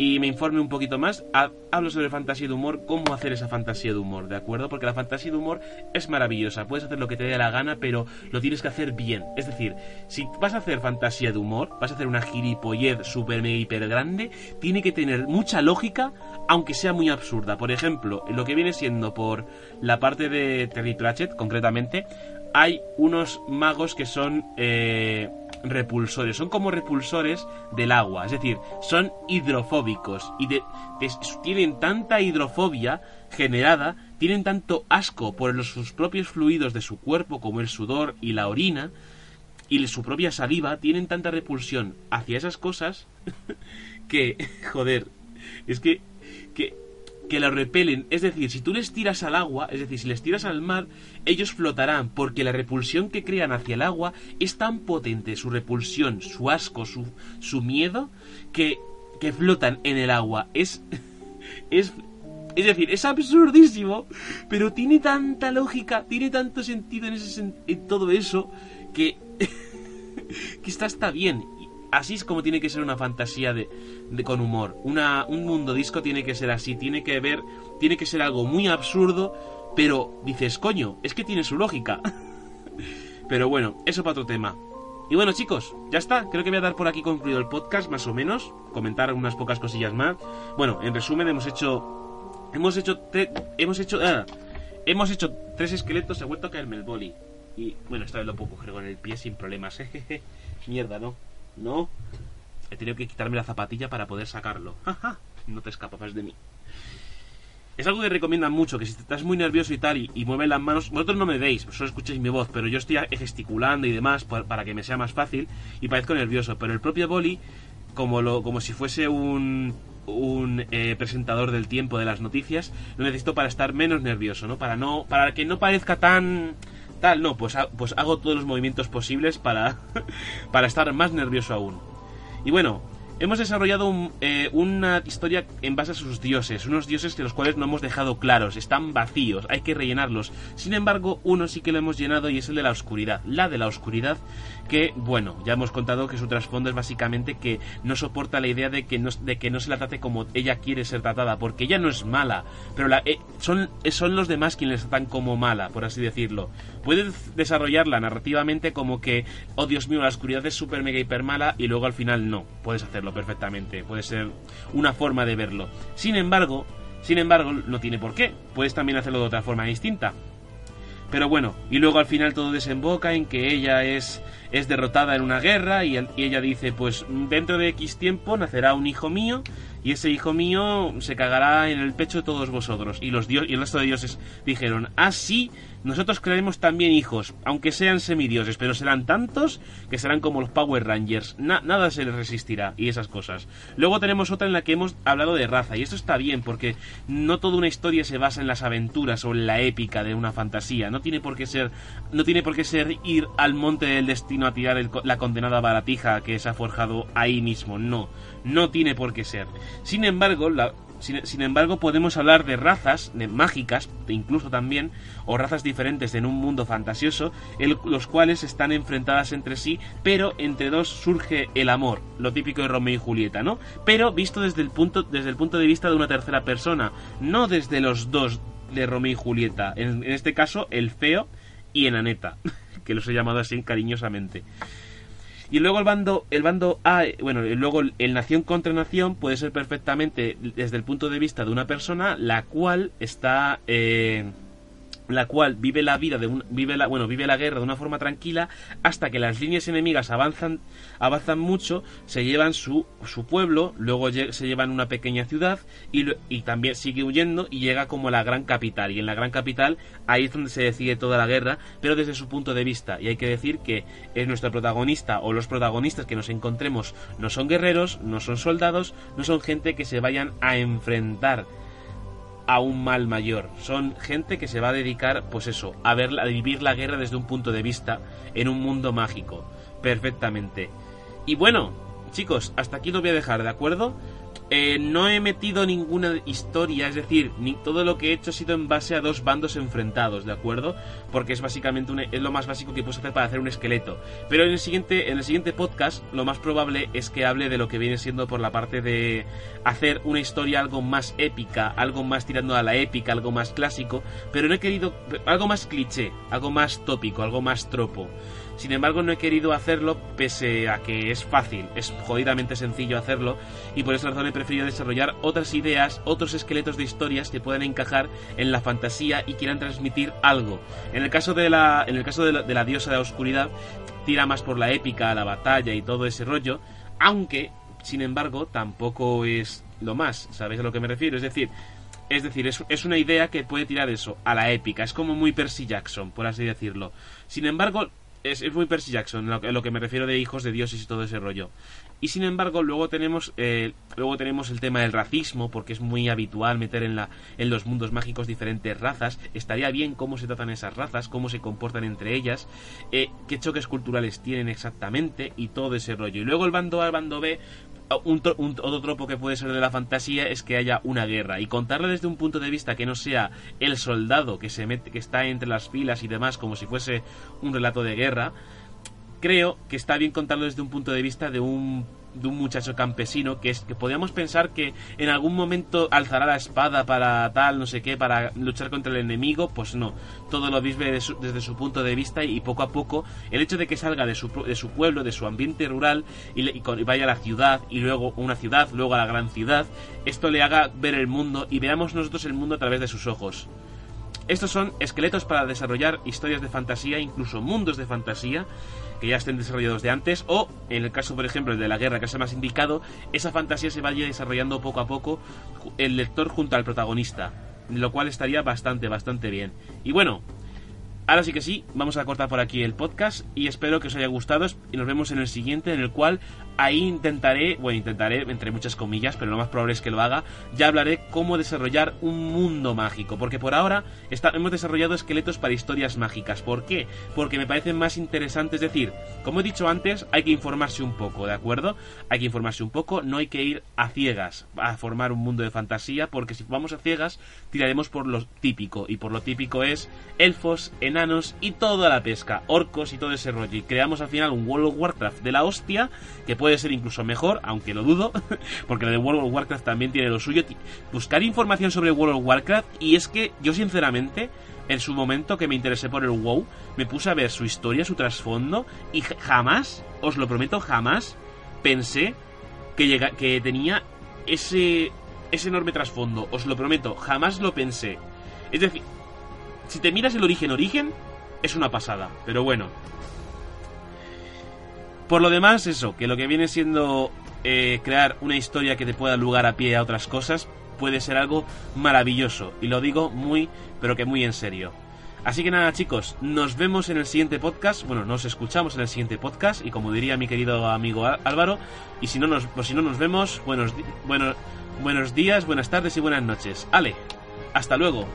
y me informe un poquito más, hablo sobre fantasía de humor, cómo hacer esa fantasía de humor, ¿de acuerdo? Porque la fantasía de humor es maravillosa, puedes hacer lo que te dé la gana, pero lo tienes que hacer bien. Es decir, si vas a hacer fantasía de humor, vas a hacer una gilipollez super mega hiper grande, tiene que tener mucha lógica, aunque sea muy absurda. Por ejemplo, lo que viene siendo por la parte de Terry Pratchett, concretamente, hay unos magos que son eh, repulsores, son como repulsores del agua, es decir, son hidrofóbicos. Y tienen tanta hidrofobia generada, tienen tanto asco por los, sus propios fluidos de su cuerpo como el sudor y la orina y su propia saliva, tienen tanta repulsión hacia esas cosas que, joder, es que, que que la repelen. Es decir, si tú les tiras al agua, es decir, si les tiras al mar, ellos flotarán, porque la repulsión que crean hacia el agua es tan potente, su repulsión, su asco, su, su miedo, que, que flotan en el agua. Es. es. Es decir, es absurdísimo, pero tiene tanta lógica, tiene tanto sentido en, ese, en todo eso, que. que está, está bien así es como tiene que ser una fantasía de, con humor. Una, un mundo disco tiene que ser así, tiene que ver, tiene que ser algo muy absurdo, pero dices, coño, es que tiene su lógica. pero bueno, eso para otro tema. Y bueno chicos, ya está, creo que voy a dar por aquí concluido el podcast, más o menos, comentar unas pocas cosillas más. Bueno, en resumen hemos hecho, hemos hecho, hemos hecho, ah, hemos hecho tres esqueletos, se ha vuelto a caerme el boli. Y bueno, esta vez lo puedo coger con el pie sin problemas, Mierda, ¿no? No. He tenido que quitarme la zapatilla para poder sacarlo. no te escapas de mí. Es algo que recomiendan mucho, que si estás muy nervioso y tal y, y mueves las manos, vosotros no me veis, solo escucháis mi voz, pero yo estoy gesticulando y demás para que me sea más fácil y parezco nervioso. Pero el propio boli, como, lo, como si fuese un, un eh, presentador del tiempo de las noticias, lo necesito para estar menos nervioso, ¿no? Para no, para que no parezca tan tal, no, pues, pues hago todos los movimientos posibles para, para estar más nervioso aún. Y bueno, hemos desarrollado eh, una historia en base a sus dioses, unos dioses que los cuales no hemos dejado claros, están vacíos, hay que rellenarlos. Sin embargo, uno sí que lo hemos llenado y es el de la oscuridad. La de la oscuridad que, bueno, ya hemos contado que su trasfondo es básicamente que no soporta la idea de que no, de que no se la trate como ella quiere ser tratada, porque ella no es mala, pero la, eh, son, son los demás quienes la tratan como mala, por así decirlo. Puedes desarrollarla narrativamente como que, oh Dios mío, la oscuridad es súper mega hiper mala y luego al final no, puedes hacerlo perfectamente, puede ser una forma de verlo. Sin embargo, sin embargo, no tiene por qué, puedes también hacerlo de otra forma distinta. Pero bueno, y luego al final todo desemboca en que ella es, es derrotada en una guerra y, ella dice, pues dentro de X tiempo nacerá un hijo mío y ese hijo mío se cagará en el pecho de todos vosotros. Y, los dios, y el resto de dioses dijeron, ah sí, nosotros crearemos también hijos, aunque sean semidioses, pero serán tantos que serán como los Power Rangers. nada se les resistirá y esas cosas. Luego tenemos otra en la que hemos hablado de raza, y esto está bien porque no toda una historia se basa en las aventuras o en la épica de una fantasía. No tiene por qué ser, no tiene por qué ser ir al monte del destino a tirar la condenada baratija que se ha forjado ahí mismo. No, no tiene por qué ser. Sin embargo, la, Sin, embargo, podemos hablar de razas de mágicas, incluso también, o razas diferentes en un mundo fantasioso, los cuales están enfrentadas entre sí, pero entre dos surge el amor, lo típico de Romeo y Julieta, ¿no? Pero visto desde el punto, desde el punto de vista de una tercera persona, no desde los dos de Romeo y Julieta, en, en este caso el feo y Enaneta, que los he llamado así cariñosamente. Y luego el bando, el bando A, bueno, luego el nación contra nación puede ser perfectamente desde el punto de vista de una persona la cual está eh, la cual vive la vida de un, vive la bueno vive la guerra de una forma tranquila hasta que las líneas enemigas avanzan avanzan mucho se llevan su, su pueblo luego se llevan una pequeña ciudad y, y también sigue huyendo y llega como a la gran capital. Y en la gran capital ahí es donde se decide toda la guerra pero desde su punto de vista. Y hay que decir que es nuestro protagonista o los protagonistas que nos encontremos no son guerreros no son soldados no son gente que se vayan a enfrentar a un mal mayor. Son gente que se va a dedicar, pues eso, a, ver, a vivir la guerra desde un punto de vista en un mundo mágico. Perfectamente. Y bueno, chicos, hasta aquí lo voy a dejar, ¿de acuerdo? Eh, no he metido ninguna historia, es decir, ni todo lo que he hecho ha sido en base a dos bandos enfrentados, ¿de acuerdo? Porque es básicamente es lo más básico que puedes hacer para hacer un esqueleto. Pero en el siguiente, en el siguiente podcast, lo más probable es que hable de lo que viene siendo por la parte de hacer una historia algo más épica, algo más tirando a la épica, algo más clásico, pero no he querido algo más cliché, algo más tópico, algo más tropo. Sin embargo, no he querido hacerlo pese a que es fácil, es jodidamente sencillo hacerlo, y por esa razón he preferido desarrollar otras ideas, otros esqueletos de historias que puedan encajar en la fantasía y quieran transmitir algo. En el caso de la, en el caso de la, diosa de la oscuridad, tira más por la épica, la batalla y todo ese rollo, aunque, sin embargo, tampoco es lo más, ¿sabéis a lo que me refiero? Es decir, es decir, es, es, una idea que puede tirar eso, a la épica. Es como muy Percy Jackson, por así decirlo. Sin embargo, es, muy Percy Jackson, en lo, que me refiero de hijos de dioses y todo ese rollo. Y sin embargo, luego tenemos, eh, luego tenemos el tema del racismo, porque es muy habitual meter en, la, en los mundos mágicos diferentes razas. Estaría bien cómo se tratan esas razas, cómo se comportan entre ellas, eh, qué choques culturales tienen exactamente y todo ese rollo. Y luego el bando A, el bando B, un, otro tropo que puede ser de la fantasía es que haya una guerra. Y contarlo desde un punto de vista que no sea el soldado que se mete, que está entre las filas y demás como si fuese un relato de guerra creo que está bien contarlo desde un punto de vista de un de un muchacho campesino que es que podríamos pensar que en algún momento alzará la espada para tal, no sé qué, para luchar contra el enemigo, pues no. Todo lo vive desde su punto de vista y poco a poco el hecho de que salga de su, de su pueblo, de su ambiente rural y, vaya a la ciudad y luego una ciudad, luego a la gran ciudad, esto le haga ver el mundo y veamos nosotros el mundo a través de sus ojos. Estos son esqueletos para desarrollar historias de fantasía, incluso mundos de fantasía, que ya estén desarrollados de antes, o en el caso, por ejemplo, de la guerra, que es el más indicado, esa fantasía se vaya desarrollando poco a poco el lector junto al protagonista, lo cual estaría bastante, bastante bien. Y bueno, Ahora sí que sí, vamos a cortar por aquí el podcast y espero que os haya gustado y nos vemos en el siguiente en el cual ahí intentaré, bueno, intentaré entre muchas comillas, pero lo más probable es que lo haga, ya hablaré cómo desarrollar un mundo mágico, porque por ahora hemos desarrollado esqueletos para historias mágicas. ¿Por qué? Porque me parecen más interesantes, es decir, como he dicho antes, hay que informarse un poco, ¿de acuerdo? Hay que informarse un poco, no hay que ir a ciegas a formar un mundo de fantasía, porque si vamos a ciegas tiraremos por lo típico, y por lo típico es elfos, enanos y toda la pesca, orcos y todo ese rollo, y creamos al final un World of Warcraft de la hostia que puede ser incluso mejor, aunque lo dudo, porque lo de World of Warcraft también tiene lo suyo. Buscar información sobre World of Warcraft y es que yo sinceramente en su momento que me interesé por el WoW, me puse a ver su historia, su trasfondo y jamás, os lo prometo, jamás pensé que, llega, que tenía ese, ese enorme trasfondo. Os lo prometo, jamás lo pensé. Es decir, si te miras el origen origen, es una pasada. Pero bueno, por lo demás, eso, que lo que viene siendo eh, crear una historia que te pueda lugar a pie a otras cosas puede ser algo maravilloso. Y lo digo muy, pero que muy en serio. Así que nada chicos, nos vemos en el siguiente podcast, bueno, nos escuchamos en el siguiente podcast y como diría mi querido amigo Álvaro, y si no nos, pues si no nos vemos, buenos, buenos, buenos días, buenas tardes y buenas noches. Ale, hasta luego.